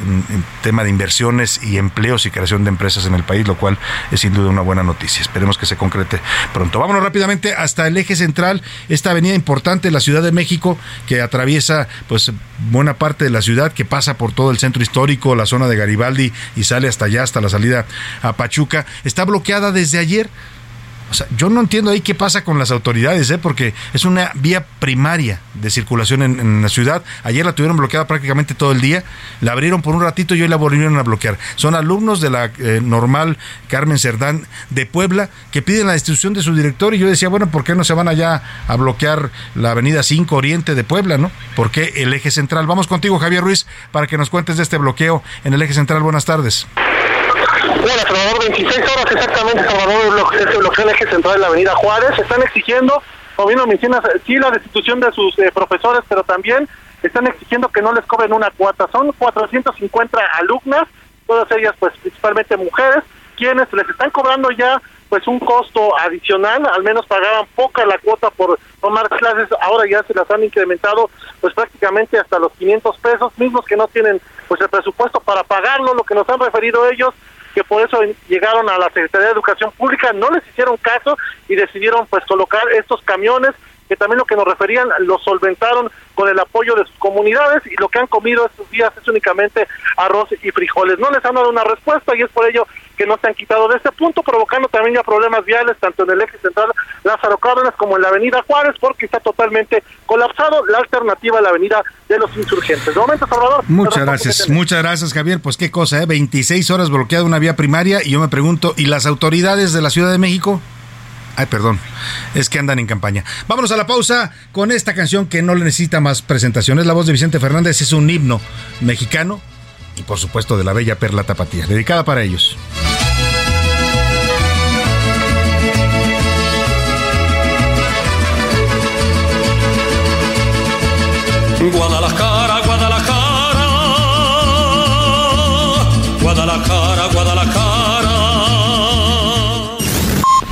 tema de inversiones y empleos y creación de empresas en el país, lo cual es sin duda una buena noticia. Esperemos que se concrete pronto. Vámonos rápidamente hasta el eje central, esta avenida importante, la Ciudad de México, que atraviesa pues buena parte de la ciudad, que pasa por todo el centro histórico, la zona de Garibaldi y sale hasta allá hasta la salida a Pachuca, está bloqueada desde ayer. O sea, yo no entiendo ahí qué pasa con las autoridades, ¿eh? porque es una vía primaria de circulación en, la ciudad. Ayer la tuvieron bloqueada prácticamente todo el día, la abrieron por un ratito y hoy la volvieron a bloquear. Son alumnos de la eh, normal Carmen Cerdán de Puebla que piden la destitución de su director y yo decía, bueno, ¿por qué no se van allá a bloquear la avenida 5 Oriente de Puebla, no? ¿Por qué el eje central? Vamos contigo, Javier Ruiz, para que nos cuentes de este bloqueo en el eje central. Buenas tardes. Hola, Salvador, 26 horas exactamente, Salvador, este bloqueo eje central de la avenida Juárez. Están exigiendo, como bien mencionas, sí la destitución de sus eh, profesores, pero también están exigiendo que no les cobren una cuota. Son 450 alumnas, todas ellas pues principalmente mujeres, quienes les están cobrando ya pues un costo adicional, al menos pagaban poca la cuota por tomar clases, ahora ya se las han incrementado pues prácticamente hasta los 500 pesos, mismos que no tienen pues el presupuesto para pagarlo, lo que nos han referido ellos que por eso llegaron a la Secretaría de Educación Pública, no les hicieron caso y decidieron pues colocar estos camiones que también lo que nos referían lo solventaron con el apoyo de sus comunidades y lo que han comido estos días es únicamente arroz y frijoles. No les han dado una respuesta y es por ello que no se han quitado de este punto, provocando también ya problemas viales tanto en el eje central Lázaro Cárdenas como en la avenida Juárez, porque está totalmente colapsado la alternativa a la avenida de los insurgentes. De momento, Salvador. Muchas gracias, muchas gracias, Javier. Pues qué cosa, ¿eh? 26 horas bloqueada una vía primaria y yo me pregunto, ¿y las autoridades de la Ciudad de México? Ay, perdón, es que andan en campaña. Vámonos a la pausa con esta canción que no le necesita más presentaciones. La voz de Vicente Fernández es un himno mexicano y por supuesto de la bella Perla Tapatía, dedicada para ellos. Guadalajara,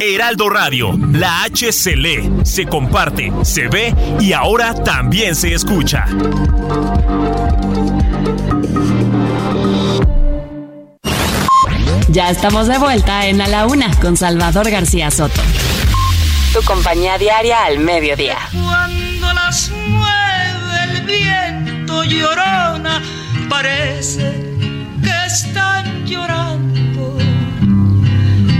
Heraldo Radio, la H se lee, se comparte, se ve y ahora también se escucha. Ya estamos de vuelta en A la Una con Salvador García Soto. Tu compañía diaria al mediodía. Cuando las mueve el viento llorona, parece que están llorando.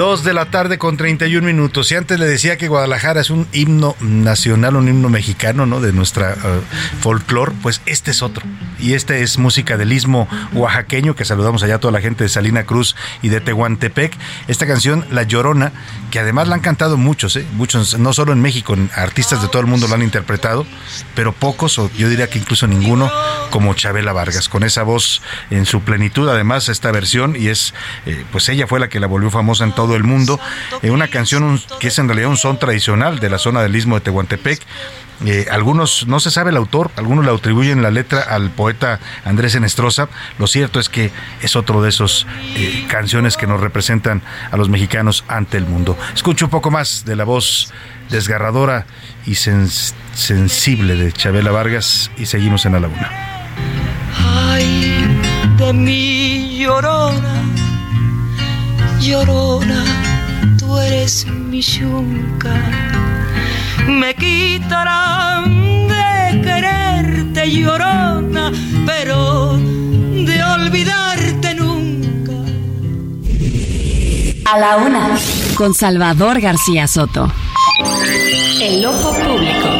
Dos de la tarde con 31 minutos. Y antes le decía que Guadalajara es un himno nacional, un himno mexicano, ¿no? De nuestra uh. Pues este es otro. Y este es música del istmo oaxaqueño, que saludamos allá a toda la gente de Salina Cruz y de Tehuantepec. Esta canción, La Llorona, que además la han cantado muchos, ¿eh? Muchos, no solo en México, artistas de todo el mundo lo han interpretado, pero pocos, o yo diría que incluso ninguno, como Chabela Vargas, con esa voz en su plenitud. Además, esta versión, y es, eh, pues ella fue la que la volvió famosa en todo el mundo. Eh, una canción un, que es en realidad un son tradicional de la zona del istmo de Tehuantepec. Eh, algunos, no se sabe el autor, algunos le atribuyen la letra al poeta Andrés Enestrosa. Lo cierto es que es otro de esos eh, canciones que nos representan a los mexicanos ante el mundo. Escucho un poco más de la voz desgarradora y sens sensible de Chabela Vargas y seguimos en la laguna. Ay, de mi llorona, llorona, tú eres mi yunca. Me quitarán de quererte, llorona, pero de olvidarte nunca. A la una, con Salvador García Soto. El ojo público.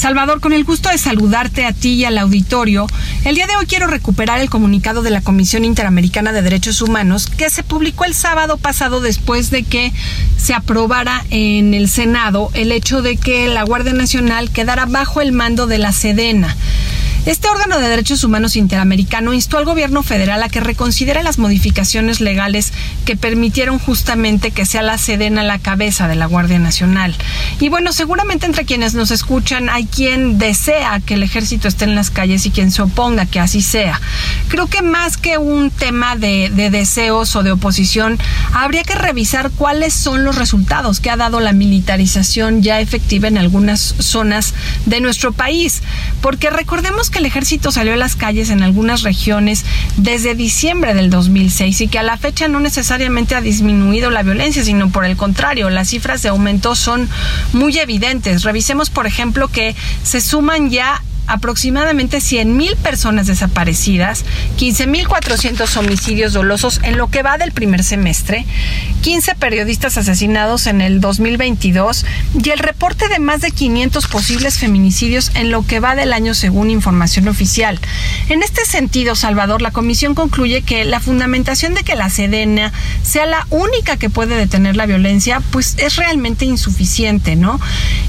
Salvador, con el gusto de saludarte a ti y al auditorio, el día de hoy quiero recuperar el comunicado de la Comisión Interamericana de Derechos Humanos que se publicó el sábado pasado después de que se aprobara en el Senado el hecho de que la Guardia Nacional quedara bajo el mando de la Sedena. Este órgano de derechos humanos interamericano instó al gobierno federal a que reconsidere las modificaciones legales que permitieron justamente que sea la Sedena la cabeza de la Guardia Nacional. Y bueno, seguramente entre quienes nos escuchan hay quien desea que el ejército esté en las calles y quien se oponga que así sea. Creo que más que un tema de, de deseos o de oposición, habría que revisar cuáles son los resultados que ha dado la militarización ya efectiva en algunas zonas de nuestro país. Porque recordemos que el ejército salió a las calles en algunas regiones desde diciembre del 2006 y que a la fecha no necesariamente ha disminuido la violencia, sino por el contrario, las cifras de aumento son muy evidentes. Revisemos, por ejemplo, que se suman ya aproximadamente 100.000 personas desaparecidas, 15.400 homicidios dolosos en lo que va del primer semestre, 15 periodistas asesinados en el 2022 y el reporte de más de 500 posibles feminicidios en lo que va del año según información oficial. En este sentido, Salvador, la comisión concluye que la fundamentación de que la Sedena sea la única que puede detener la violencia, pues es realmente insuficiente, ¿no?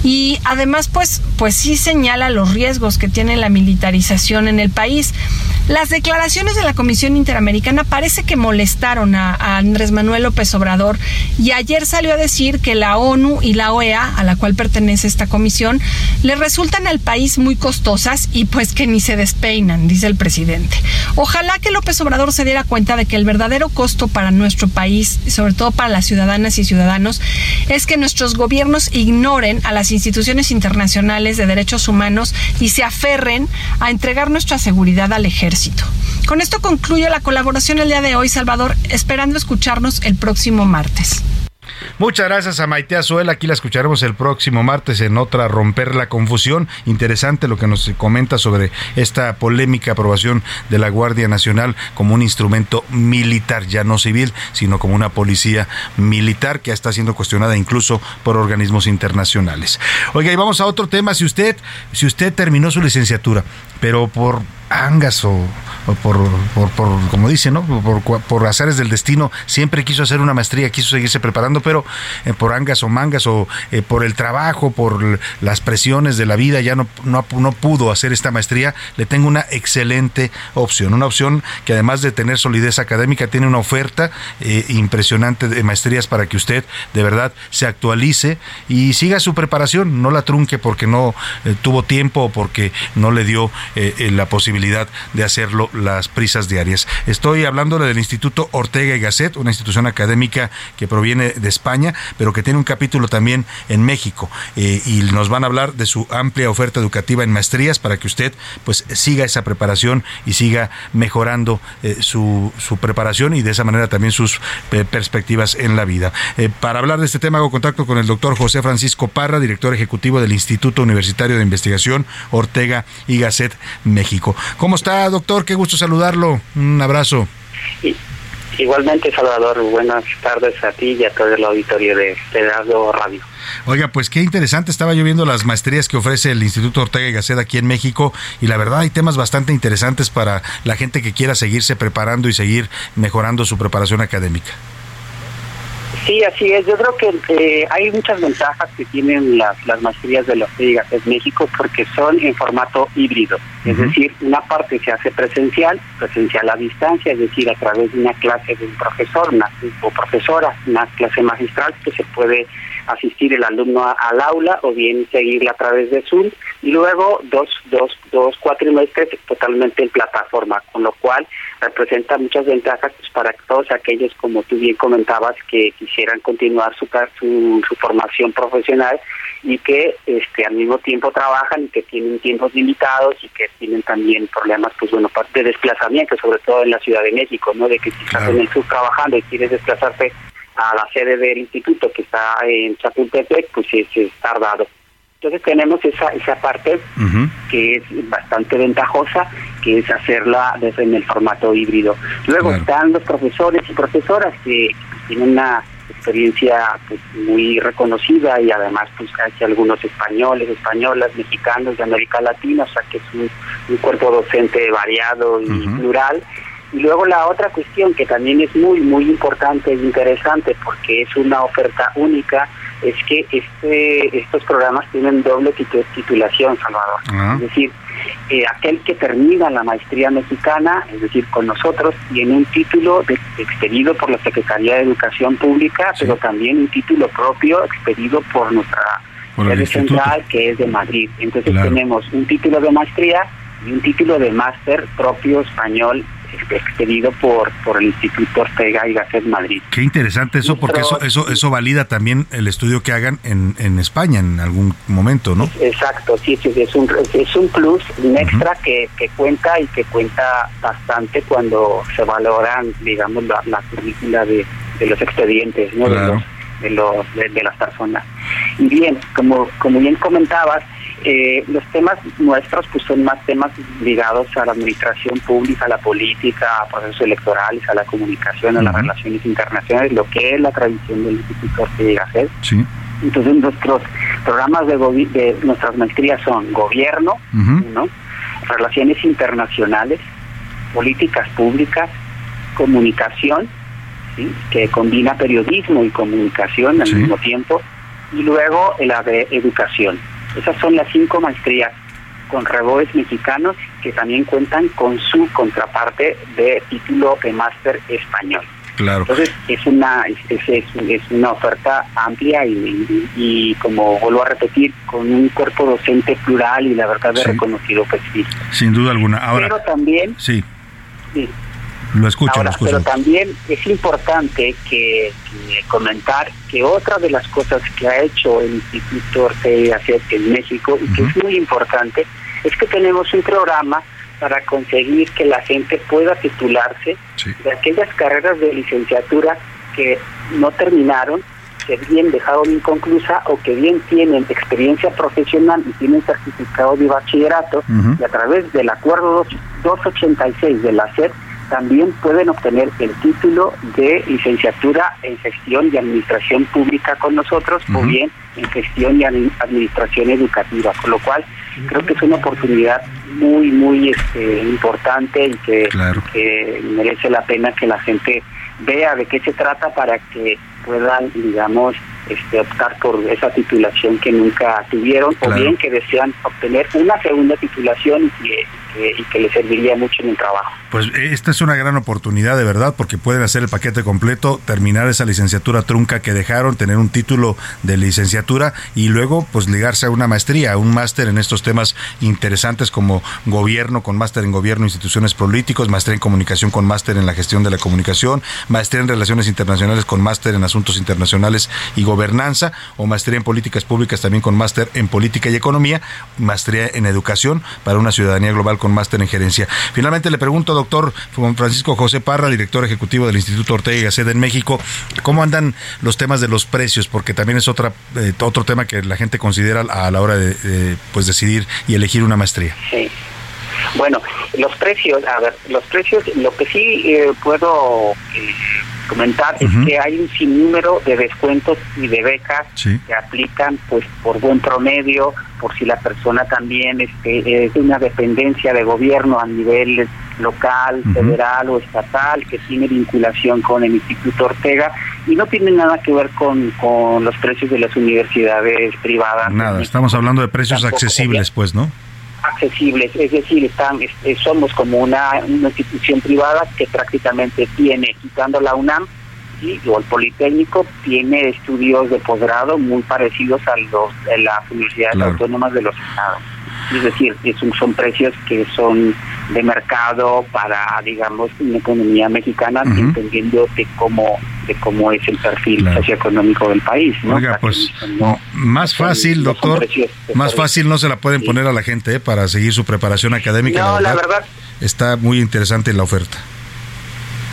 Y además, pues, pues sí señala los riesgos que tiene la militarización en el país. Las declaraciones de la Comisión Interamericana parece que molestaron a, a, Andrés Manuel López Obrador y ayer salió a decir que la ONU y la OEA, a la cual pertenece esta comisión, le resultan al país muy costosas y pues que ni se despeinan, dice el presidente. Ojalá que López Obrador se diera cuenta de que el verdadero costo para nuestro país, sobre todo para las ciudadanas y ciudadanos, es que nuestros gobiernos ignoren a las instituciones internacionales de derechos humanos y se aferren a entregar nuestra seguridad al ejército. Con esto concluyo la colaboración el día de hoy, Salvador, esperando escucharnos el próximo martes. Muchas gracias a Maite Azuela. Aquí la escucharemos el próximo martes en otra Romper la Confusión. Interesante lo que nos comenta sobre esta polémica aprobación de la Guardia Nacional como un instrumento militar, ya no civil, sino como una policía militar que está siendo cuestionada incluso por organismos internacionales. Oiga, y vamos a otro tema. Si usted, si usted terminó su licenciatura, pero por angas o, por, por, como dice, ¿no? Por, por azares del destino, siempre quiso hacer una maestría, quiso seguirse preparando, pero eh, por angas o mangas o eh, por el trabajo, por las presiones de la vida, ya no, no, no, pudo hacer esta maestría, le tengo una excelente opción, una opción que además de tener solidez académica, tiene una oferta eh, impresionante de maestrías para que usted de verdad se actualice y siga su preparación, no la trunque porque no tuvo tiempo o porque no le dio la posibilidad de hacerlo las prisas diarias. Estoy hablando del Instituto Ortega y Gasset, una institución académica que proviene de España, pero que tiene un capítulo también en México. Eh, y nos van a hablar de su amplia oferta educativa en maestrías para que usted pues siga esa preparación y siga mejorando eh, su, su, preparación y de esa manera también sus eh, perspectivas en la vida. para hablar de este tema hago contacto con el doctor José Francisco Parra, director ejecutivo del Instituto Universitario de Investigación Ortega y Gasset México. ¿Cómo está, doctor? Qué gusto saludarlo. Un abrazo. Igualmente, Salvador, buenas tardes a ti y a todo el auditorio de Pedro Radio. Oiga, pues qué interesante. Estaba yo viendo las maestrías que ofrece el Instituto Ortega y Gasset aquí en México y la verdad hay temas bastante interesantes para la gente que quiera seguirse preparando y seguir mejorando su preparación académica. Sí, así es. Yo creo que eh, hay muchas ventajas que tienen las, las maestrías de los en México porque son en formato híbrido. Es decir, una parte se hace presencial, presencial a distancia, es decir, a través de una clase de un profesor una, o profesora, una clase magistral que se puede asistir el alumno al aula o bien seguirla a través de Zoom. Y luego dos, dos, dos cuatrimestres totalmente en plataforma, con lo cual representa muchas ventajas pues, para todos aquellos, como tú bien comentabas, que quisieran continuar su, su, su formación profesional y que este al mismo tiempo trabajan y que tienen tiempos limitados y que tienen también problemas pues bueno de desplazamiento sobre todo en la Ciudad de México no de que si estás en el sur trabajando y quieres desplazarte a la sede del instituto que está en Chapultepec pues es, es tardado entonces tenemos esa esa parte que es bastante ventajosa, que es hacerla desde en el formato híbrido. Luego están los profesores y profesoras que tienen una experiencia pues, muy reconocida y además pues hay algunos españoles, españolas, mexicanos de América Latina, o sea que es un, un cuerpo docente variado y plural. Y luego la otra cuestión que también es muy, muy importante e interesante porque es una oferta única es que este estos programas tienen doble titulación, Salvador. Ah. Es decir, eh, aquel que termina la maestría mexicana, es decir, con nosotros, tiene un título de, expedido por la Secretaría de Educación Pública, pero también un título propio expedido por nuestra sede central, que es de Madrid. Entonces tenemos un título de maestría y un título de máster propio español expedido por por el Instituto Ortega y Gasset Madrid. Qué interesante eso, porque eso eso eso valida también el estudio que hagan en, en España en algún momento, ¿no? Exacto, sí, sí es un es un plus, un extra que, que cuenta y que cuenta bastante cuando se valoran, digamos, la, la currícula de, de los expedientes, ¿no? De, los, de, de, las personas. Y bien, como como bien comentabas, eh, los temas nuestros pues son más temas ligados a la administración pública, a la política, a procesos electorales, a la comunicación, a las relaciones internacionales, lo que es la tradición del Instituto Ortega Sí. Entonces nuestros programas de, de nuestras maestrías son gobierno, ¿no? relaciones internacionales, políticas públicas, comunicación, ¿sí? que combina periodismo y comunicación al mismo tiempo, y luego la de educación. Esas son las cinco maestrías con reboes mexicanos que también cuentan con su contraparte de título de máster español. Claro. Entonces es una es, es, es una oferta amplia y, y, como vuelvo a repetir con un cuerpo docente plural y la verdad de reconocido perfil. Sin duda alguna. Ahora. Pero también. Sí. sí lo escucho, Ahora, lo escucho. Pero también es importante que, que, comentar que otra de las cosas que ha hecho el Instituto Ortega en México y que uh -huh. es muy importante es que tenemos un programa para conseguir que la gente pueda titularse sí. de aquellas carreras de licenciatura que no terminaron que bien dejaron inconclusa o que bien tienen experiencia profesional y tienen certificado de bachillerato y a través del acuerdo 286 de la SED también pueden obtener el título de licenciatura en gestión y administración pública con nosotros o bien en gestión y administración educativa, con lo cual creo que es una oportunidad muy, muy este, importante y que, que merece la pena que la gente vea de qué se trata para que puedan, digamos, este, optar por esa titulación que nunca tuvieron o bien que desean obtener una segunda titulación y que y que le serviría mucho en el trabajo. Pues esta es una gran oportunidad de verdad porque pueden hacer el paquete completo, terminar esa licenciatura trunca que dejaron, tener un título de licenciatura y luego pues ligarse a una maestría, un máster en estos temas interesantes como gobierno con máster en gobierno, instituciones políticos, maestría en comunicación con máster en la gestión de la comunicación, maestría en relaciones internacionales con máster en asuntos internacionales y gobernanza o maestría en políticas públicas también con máster en política y economía, maestría en educación para una ciudadanía global con máster en gerencia. Finalmente le pregunto, doctor Francisco José Parra, director ejecutivo del Instituto Ortega y Gasset en México, ¿cómo andan los temas de los precios? Porque también es otra, eh, otro tema que la gente considera a la hora de, pues decidir y elegir una maestría. Sí. Bueno, los precios, a ver, los precios, lo que sí eh, puedo eh, comentar es que hay un sinnúmero de descuentos y de becas que aplican pues por buen promedio, por si la persona también este, es de una dependencia de gobierno a nivel local, federal o estatal, que tiene vinculación con el Instituto Ortega y no tiene nada que ver con, con los precios de las universidades privadas. Nada, estamos hablando de precios accesibles, pues, ¿no? Accesibles, es decir, están, somos como una, institución privada que prácticamente tiene, quitando la UNAM, y o el Politécnico, tiene estudios de posgrado muy parecidos a los de las universidades autónomas de los estados. Es decir, son precios que son de mercado para, digamos, una economía mexicana, entendiendo de cómo, de cómo es el perfil socioeconómico del país. Oiga, pues más fácil, doctor, más fácil no se la pueden poner a la gente ¿eh? para seguir su preparación académica. No, la verdad, está muy interesante la oferta.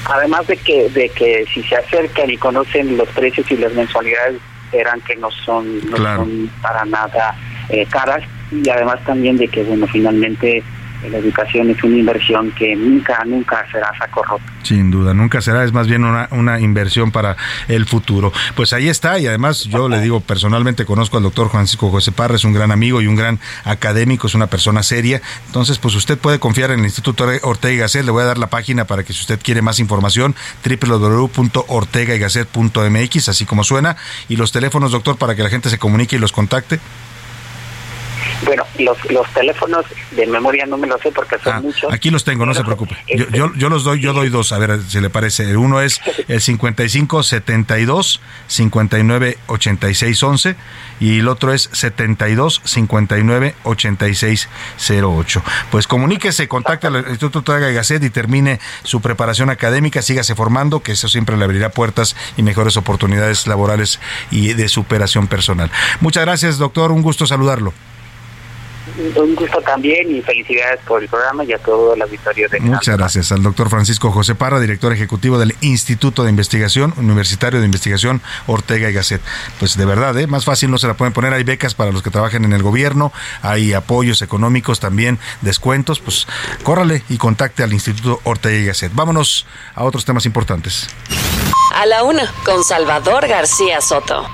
Además de que, de que si se acercan y conocen los precios y las mensualidades, verán que no son, no son para nada eh, caras y además también de que, bueno, finalmente la educación es una inversión que nunca, nunca será saco roto. Sin duda, nunca será, es más bien una, una inversión para el futuro. Pues ahí está, y además yo le digo, personalmente conozco al doctor Francisco José Parra, es un gran amigo y un gran académico, es una persona seria. Entonces, pues usted puede confiar en el Instituto Ortega y Gasset, le voy a dar la página para que si usted quiere más información, www.ortegaygasset.mx, así como suena, y los teléfonos, doctor, para que la gente se comunique y los contacte. Bueno, los, los teléfonos de memoria no me los sé porque son ah, muchos. Aquí los tengo, no se preocupe. Yo, yo, los doy, yo doy dos, a ver si le parece. Uno es *laughs* el 55 72 59 86 11 y el otro es 72 59 86 08. Pues comuníquese, contacte al Instituto Traga y Gasset y termine su preparación académica, sígase formando, que eso siempre le abrirá puertas y mejores oportunidades laborales y de superación personal. Muchas gracias, doctor, un gusto saludarlo un gusto también y felicidades por el programa y a todo el auditorio de Muchas gracias al doctor Francisco José Parra, director ejecutivo del Instituto de Investigación Universitario de Investigación Ortega y Gasset. Pues de verdad, ¿eh? más fácil no se la pueden poner. Hay becas para los que trabajan en el gobierno, hay apoyos económicos también, descuentos. Pues córrale y contacte al Instituto Ortega y Gasset. Vámonos a otros temas importantes. A la una, con Salvador García Soto.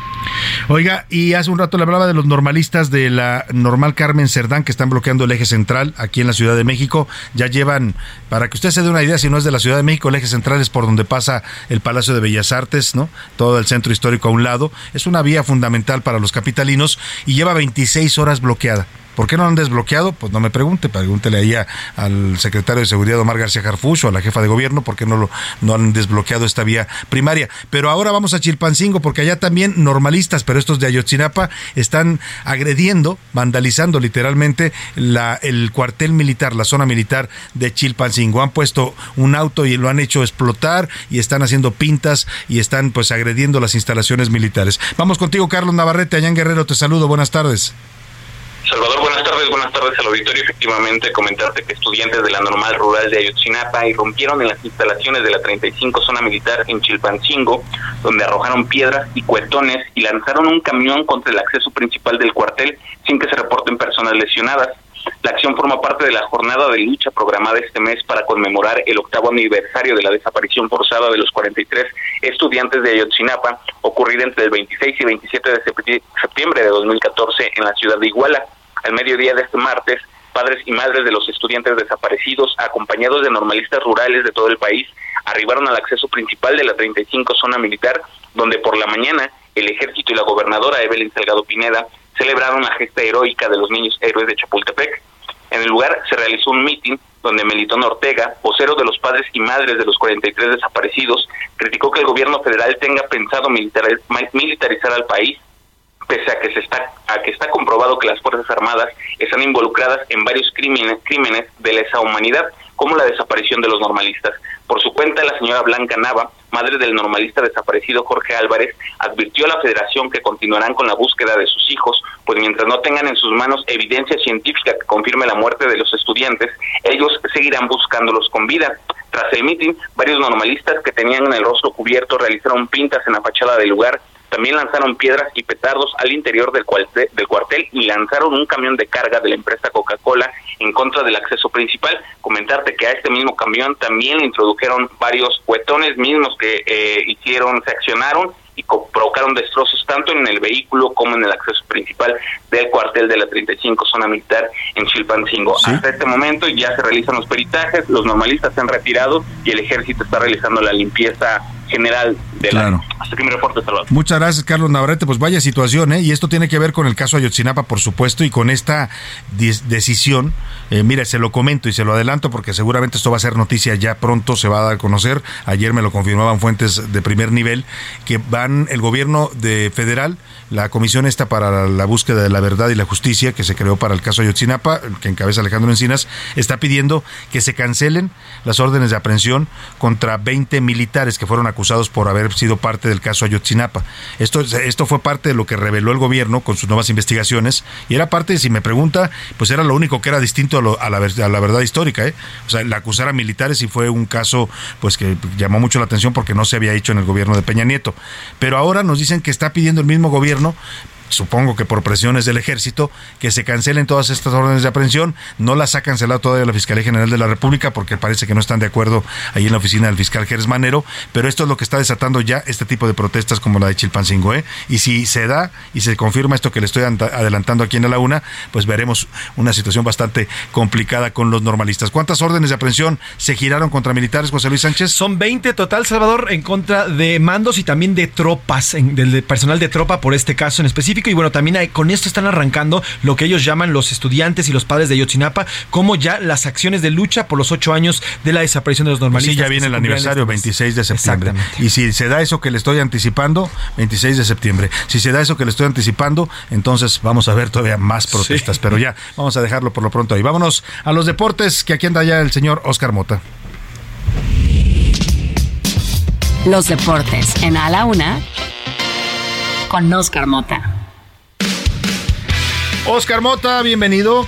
Oiga, y hace un rato le hablaba de los normalistas de la normal Carmen Cerdán que están bloqueando el eje central aquí en la Ciudad de México. Ya llevan, para que usted se dé una idea, si no es de la Ciudad de México, el eje central es por donde pasa el Palacio de Bellas Artes, ¿no? Todo el centro histórico a un lado. Es una vía fundamental para los capitalinos y lleva 26 horas bloqueada. ¿Por qué no han desbloqueado? Pues no me pregunte, pregúntele ahí al secretario de Seguridad Omar García Jarfush o a la jefa de gobierno por qué no, lo, no han desbloqueado esta vía primaria. Pero ahora vamos a Chilpancingo porque allá también normalistas, pero estos de Ayotzinapa están agrediendo, vandalizando literalmente la, el cuartel militar, la zona militar de Chilpancingo. Han puesto un auto y lo han hecho explotar y están haciendo pintas y están pues agrediendo las instalaciones militares. Vamos contigo, Carlos Navarrete, allá en Guerrero, te saludo, buenas tardes. Salvador, buenas tardes. buenas tardes al auditorio. Efectivamente, comentarte que estudiantes de la normal rural de Ayotzinapa irrumpieron en las instalaciones de la 35 zona militar en Chilpancingo, donde arrojaron piedras y cuetones y lanzaron un camión contra el acceso principal del cuartel sin que se reporten personas lesionadas. La acción forma parte de la jornada de lucha programada este mes para conmemorar el octavo aniversario de la desaparición forzada de los 43 estudiantes de Ayotzinapa, ocurrida entre el 26 y 27 de septiembre de 2014 en la ciudad de Iguala. Al mediodía de este martes, padres y madres de los estudiantes desaparecidos, acompañados de normalistas rurales de todo el país, arribaron al acceso principal de la 35 zona militar, donde por la mañana el ejército y la gobernadora Evelyn Salgado Pineda celebraron la gesta heroica de los niños héroes de Chapultepec. En el lugar se realizó un mitin donde Melitón Ortega, vocero de los padres y madres de los 43 desaparecidos, criticó que el gobierno federal tenga pensado militarizar al país pese a que se está a que está comprobado que las fuerzas armadas están involucradas en varios crímenes crímenes de lesa humanidad como la desaparición de los normalistas. Por su cuenta, la señora Blanca Nava, madre del normalista desaparecido Jorge Álvarez, advirtió a la federación que continuarán con la búsqueda de sus hijos, pues mientras no tengan en sus manos evidencia científica que confirme la muerte de los estudiantes, ellos seguirán buscándolos con vida. Tras el mitin, varios normalistas que tenían el rostro cubierto realizaron pintas en la fachada del lugar también lanzaron piedras y petardos al interior del, del cuartel y lanzaron un camión de carga de la empresa Coca-Cola en contra del acceso principal. Comentarte que a este mismo camión también le introdujeron varios cuetones mismos que eh, hicieron, se accionaron y provocaron destrozos tanto en el vehículo como en el acceso principal del cuartel de la 35 zona militar en Chilpancingo. Hasta este momento ya se realizan los peritajes, los normalistas se han retirado y el ejército está realizando la limpieza general de la... Hasta que mi reporte, Salvador. Muchas gracias, Carlos Navarrete. Pues vaya situación, ¿eh? Y esto tiene que ver con el caso Ayotzinapa, por supuesto, y con esta decisión. Eh, mira, se lo comento y se lo adelanto porque seguramente esto va a ser noticia ya pronto, se va a dar a conocer. Ayer me lo confirmaban fuentes de primer nivel, que van el gobierno de federal, la comisión esta para la búsqueda de la verdad y la justicia, que se creó para el caso Ayotzinapa, que encabeza Alejandro Encinas, está pidiendo que se cancelen las órdenes de aprehensión contra 20 militares que fueron acusados por haber sido parte del caso Ayotzinapa. Esto, esto fue parte de lo que reveló el gobierno con sus nuevas investigaciones y era parte, si me pregunta, pues era lo único que era distinto a, la, verdad histórica. ¿eh? O sea, la acusar a militares y fue un caso pues que llamó mucho la atención porque no se había hecho en el gobierno de Peña Nieto. Pero ahora nos dicen que está pidiendo el mismo gobierno supongo que por presiones del ejército, que se cancelen todas estas órdenes de aprehensión. No las ha cancelado todavía la Fiscalía General de la República porque parece que no están de acuerdo ahí en la oficina del fiscal Jerez Manero, pero esto es lo que está desatando ya este tipo de protestas como la de Chilpancingo. ¿eh? Y si se da y se confirma esto que le estoy adelantando aquí en la una, pues veremos una situación bastante complicada con los normalistas. ¿Cuántas órdenes de aprehensión se giraron contra militares, José Luis Sánchez? Son 20 total, Salvador, en contra de mandos y también de tropas, del personal de tropa por este caso en específico y bueno, también con esto están arrancando lo que ellos llaman los estudiantes y los padres de Yotzinapa, como ya las acciones de lucha por los ocho años de la desaparición de los normalistas. sí, ya viene el aniversario, 26 de septiembre. Y si se da eso que le estoy anticipando, 26 de septiembre. Si se da eso que le estoy anticipando, entonces vamos a ver todavía más protestas. Pero ya, vamos a dejarlo por lo pronto ahí. Vámonos a los deportes, que aquí anda ya el señor Oscar Mota. Los deportes en A la Una con Oscar Mota. Oscar Mota, bienvenido.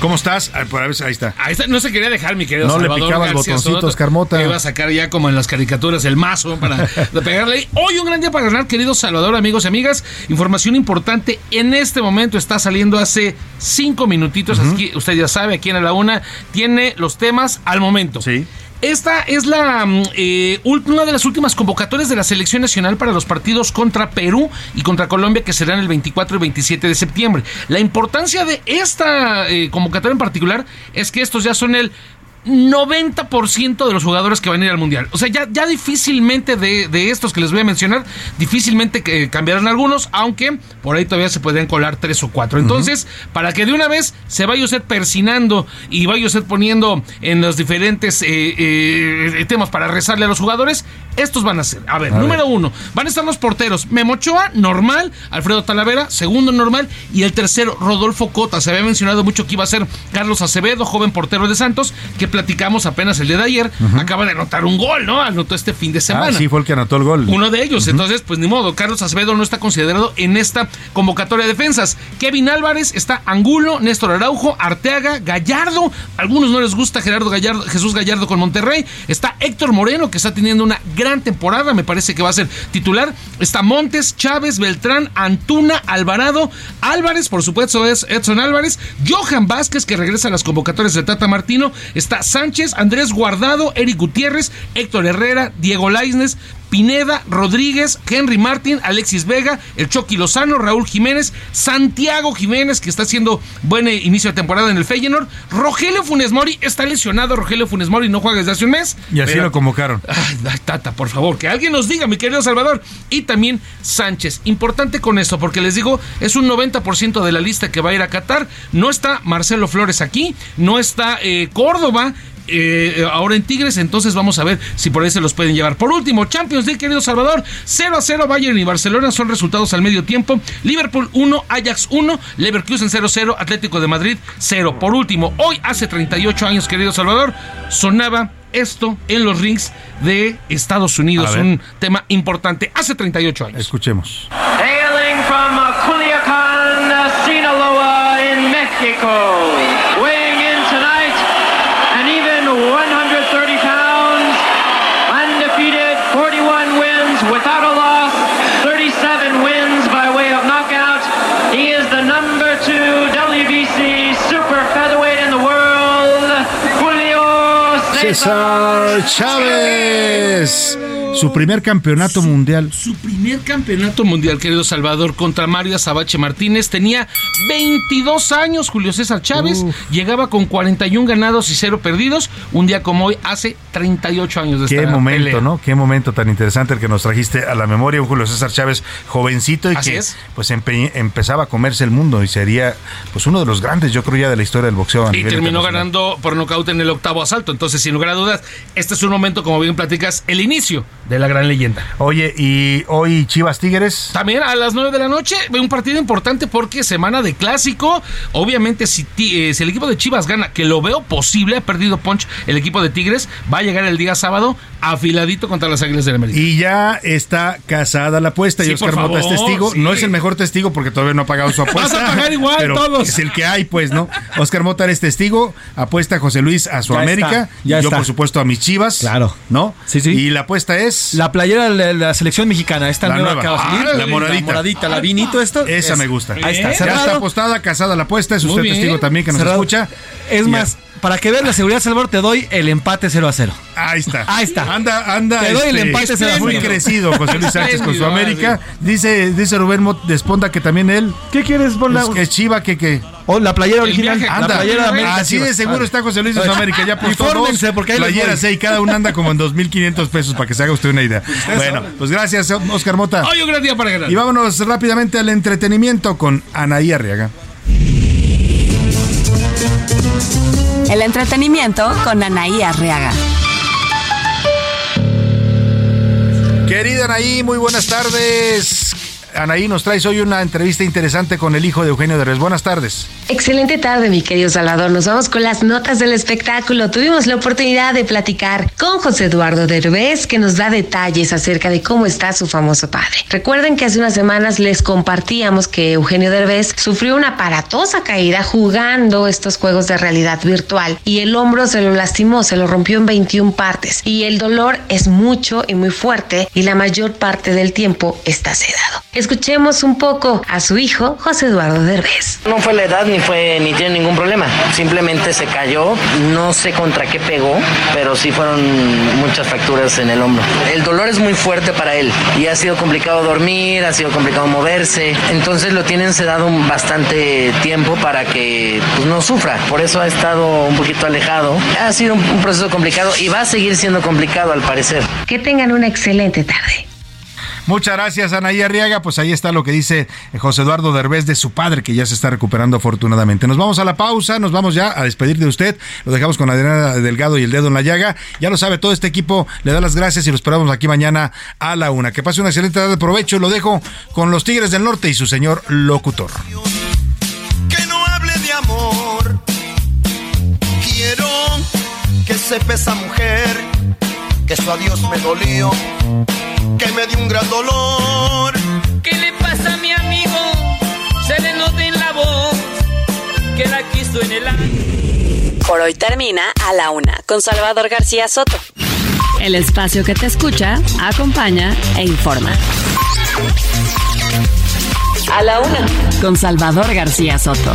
¿Cómo estás? Ahí está. Ahí está. No se quería dejar, mi querido no Salvador. Le picaba el botoncito, Oscar Mota. iba a sacar ya como en las caricaturas el mazo para *laughs* pegarle. Hoy un gran día para ganar, querido Salvador, amigos y amigas. Información importante. En este momento está saliendo hace cinco minutitos. usted ya sabe, aquí en la una tiene los temas al momento. Sí. Esta es la mm, eh, una de las últimas convocatorias de la selección nacional para los partidos contra Perú y contra Colombia que serán el 24 y 27 de septiembre. La importancia de esta eh, convocatoria en particular es que estos ya son el 90% de los jugadores que van a ir al Mundial. O sea, ya, ya difícilmente de, estos que les voy a mencionar, difícilmente eh, cambiarán algunos, aunque por ahí todavía se pueden colar tres o cuatro. Entonces, para que de una vez se vaya usted persinando y vaya usted poniendo en los diferentes eh, eh, temas para rezarle a los jugadores, Estos van a ser, a ver, número uno, van a estar los porteros, Memochoa, normal, Alfredo Talavera, segundo normal, y el tercero, Rodolfo Cota. Se había mencionado mucho que iba a ser Carlos Acevedo, joven portero de Santos, que platicamos apenas el día de ayer, acaba de anotar un gol, ¿no? Anotó este fin de semana. Ah, sí, fue el que anotó el gol. Uno de ellos, entonces, pues ni modo, Carlos Acevedo no está considerado en esta convocatoria de defensas. Kevin Álvarez, está Angulo, Néstor Araujo, Arteaga, Gallardo, algunos no les gusta Gerardo Gallardo, Jesús Gallardo con Monterrey, está Héctor Moreno, que está teniendo una gran temporada, me parece que va a ser titular, está Montes, Chávez, Beltrán, Antuna, Alvarado, Álvarez, por supuesto es Edson Álvarez, Johan Vázquez, que regresa a las convocatorias de Tata Martino, está Sánchez, Andrés Guardado, Eric Gutiérrez, Héctor Herrera, Diego Laisnes, Pineda, Rodríguez, Henry Martín, Alexis Vega, el Chucky Lozano, Raúl Jiménez, Santiago Jiménez, que está haciendo buen inicio de temporada en el Feyenoord, Rogelio Funes Mori, está lesionado Rogelio Funes Mori, no juega desde hace un mes. Y así lo convocaron. *laughs* Ay, Tata, por favor, que alguien nos diga, mi querido Salvador. Y también Sánchez. Importante con esto, porque les digo, es un 90% de la lista que va a ir a Qatar. No está Marcelo Flores aquí, no está eh, Córdoba, eh, ahora en Tigres, entonces vamos a ver si por ahí se los pueden llevar. Por último, Champions League, querido Salvador, 0 a 0 Bayern y Barcelona son resultados al medio tiempo. Liverpool 1, Ajax 1, Leverkusen 0 0, Atlético de Madrid 0. Por último, hoy hace 38 años, querido Salvador, sonaba esto en los rings de Estados Unidos, un tema importante, hace 38 años. Escuchemos. Hailing from Culiacan, Sinaloa in Mexico. César Chávez. Su primer campeonato mundial. Su primer campeonato mundial, querido Salvador, contra Mario Azabache Martínez. Tenía 22 años Julio César Chávez. Llegaba con 41 ganados y 0 perdidos. Un día como hoy, hace 38 años de Qué esta momento, pelea. ¿no? Qué momento tan interesante el que nos trajiste a la memoria. Un Julio César Chávez jovencito y Así que es. pues empe- empezaba a comerse el mundo y sería pues uno de los grandes, yo creo ya de la historia del boxeo a Y nivel terminó ganando por nocaut en el octavo asalto. Entonces, sin lugar a dudas, este es un momento, como bien platicas, el inicio de la gran leyenda. Oye, y hoy Chivas Tigres. También a las 9 de la noche, un partido importante porque semana de clásico. Obviamente, si, Ti- eh, si el equipo de Chivas gana, que lo veo posible, ha perdido Punch el equipo de Tigres, va a llegar el día sábado afiladito contra las Águilas del América. Y ya está casada la apuesta y Oscar Mota es testigo. sí. No es el mejor testigo porque todavía no ha pagado su *laughs* Vas apuesta. a pagar igual pero todos. Es el que hay, pues, ¿no? Oscar Mota es testigo. Apuesta José Luis a su Ya América. está, ya Yo, está. por supuesto, a mis Chivas. Claro. ¿No? Sí, sí. Y la apuesta es. La playera de la selección mexicana, esta La nueva, nueva. que va a salir. Ah, la moradita. La moradita, la vinito esto. Esa Es- me gusta. Ahí está, Ya cerrado. está apostada, casada la apuesta. Es usted testigo también que nos Cerrado. escucha. Es más, para que veas la seguridad, Salvador, te doy el empate 0 a 0. Ahí está. Ahí está. Anda, anda. este, Te doy el empate, se da Muy fuera. crecido José Luis Sánchez con su América. Dice, dice Rubén Mot de Esponda que también él. ¿Qué quieres, Ponla? Es, es Chiva que que. O la playera original. viaje. Anda, la playera de América. así de seguro está José Luis de su América. Ya dos Infórmense, porque les playeras y cada una anda como en 2.500 pesos para que se haga usted una idea. Bueno, pues gracias, Oscar Mota. Hoy un gran día para ganar. Y vámonos rápidamente al entretenimiento con Anaí Arriaga. El entretenimiento con Anaí Arriaga. Querida Anaí, muy buenas tardes. Anaí, nos traes hoy una entrevista interesante con el hijo de Eugenio Derbez. Buenas tardes. Excelente tarde, mi querido Salvador. Nos vamos con las notas del espectáculo. Tuvimos la oportunidad de platicar con José Eduardo Derbez, que nos da detalles acerca de cómo está su famoso padre. Recuerden que hace unas semanas les compartíamos que Eugenio Derbez sufrió una aparatosa caída jugando estos juegos de realidad virtual y el hombro se lo lastimó, se lo rompió en 21 partes y el dolor es mucho y muy fuerte y la mayor parte del tiempo está sedado. Escuchemos un poco a su hijo, José Eduardo Derbez. No fue la edad ni fue ni tiene ningún problema. Simplemente se cayó, no sé contra qué pegó, pero sí fueron muchas fracturas en el hombro. El dolor es muy fuerte para él y ha sido complicado dormir, ha sido complicado moverse, entonces lo tienen sedado bastante tiempo para que pues, no sufra. Por eso ha estado un poquito alejado. Ha sido un, un proceso complicado y va a seguir siendo complicado al parecer. Que tengan una excelente tarde. Muchas gracias, Anaí Arriaga. Pues ahí está lo que dice José Eduardo Derbez de su padre, que ya se está recuperando afortunadamente. Nos vamos a la pausa, nos vamos ya a despedir de usted. Lo dejamos con Adriana Delgado y el dedo en la llaga. Ya lo sabe, todo este equipo le da las gracias y lo esperamos aquí mañana a la una. Que pase una excelente tarde de provecho. Lo dejo con los Tigres del Norte y su señor locutor. Que no hable de amor. Quiero que sepa esa mujer que su adiós me dolió, que me dio un gran dolor. ¿Qué le pasa a mi amigo? Se le nota en la voz que la quiso en el año. Por hoy termina a la una con Salvador García Soto. El espacio que te escucha, acompaña e informa. A la una con Salvador García Soto.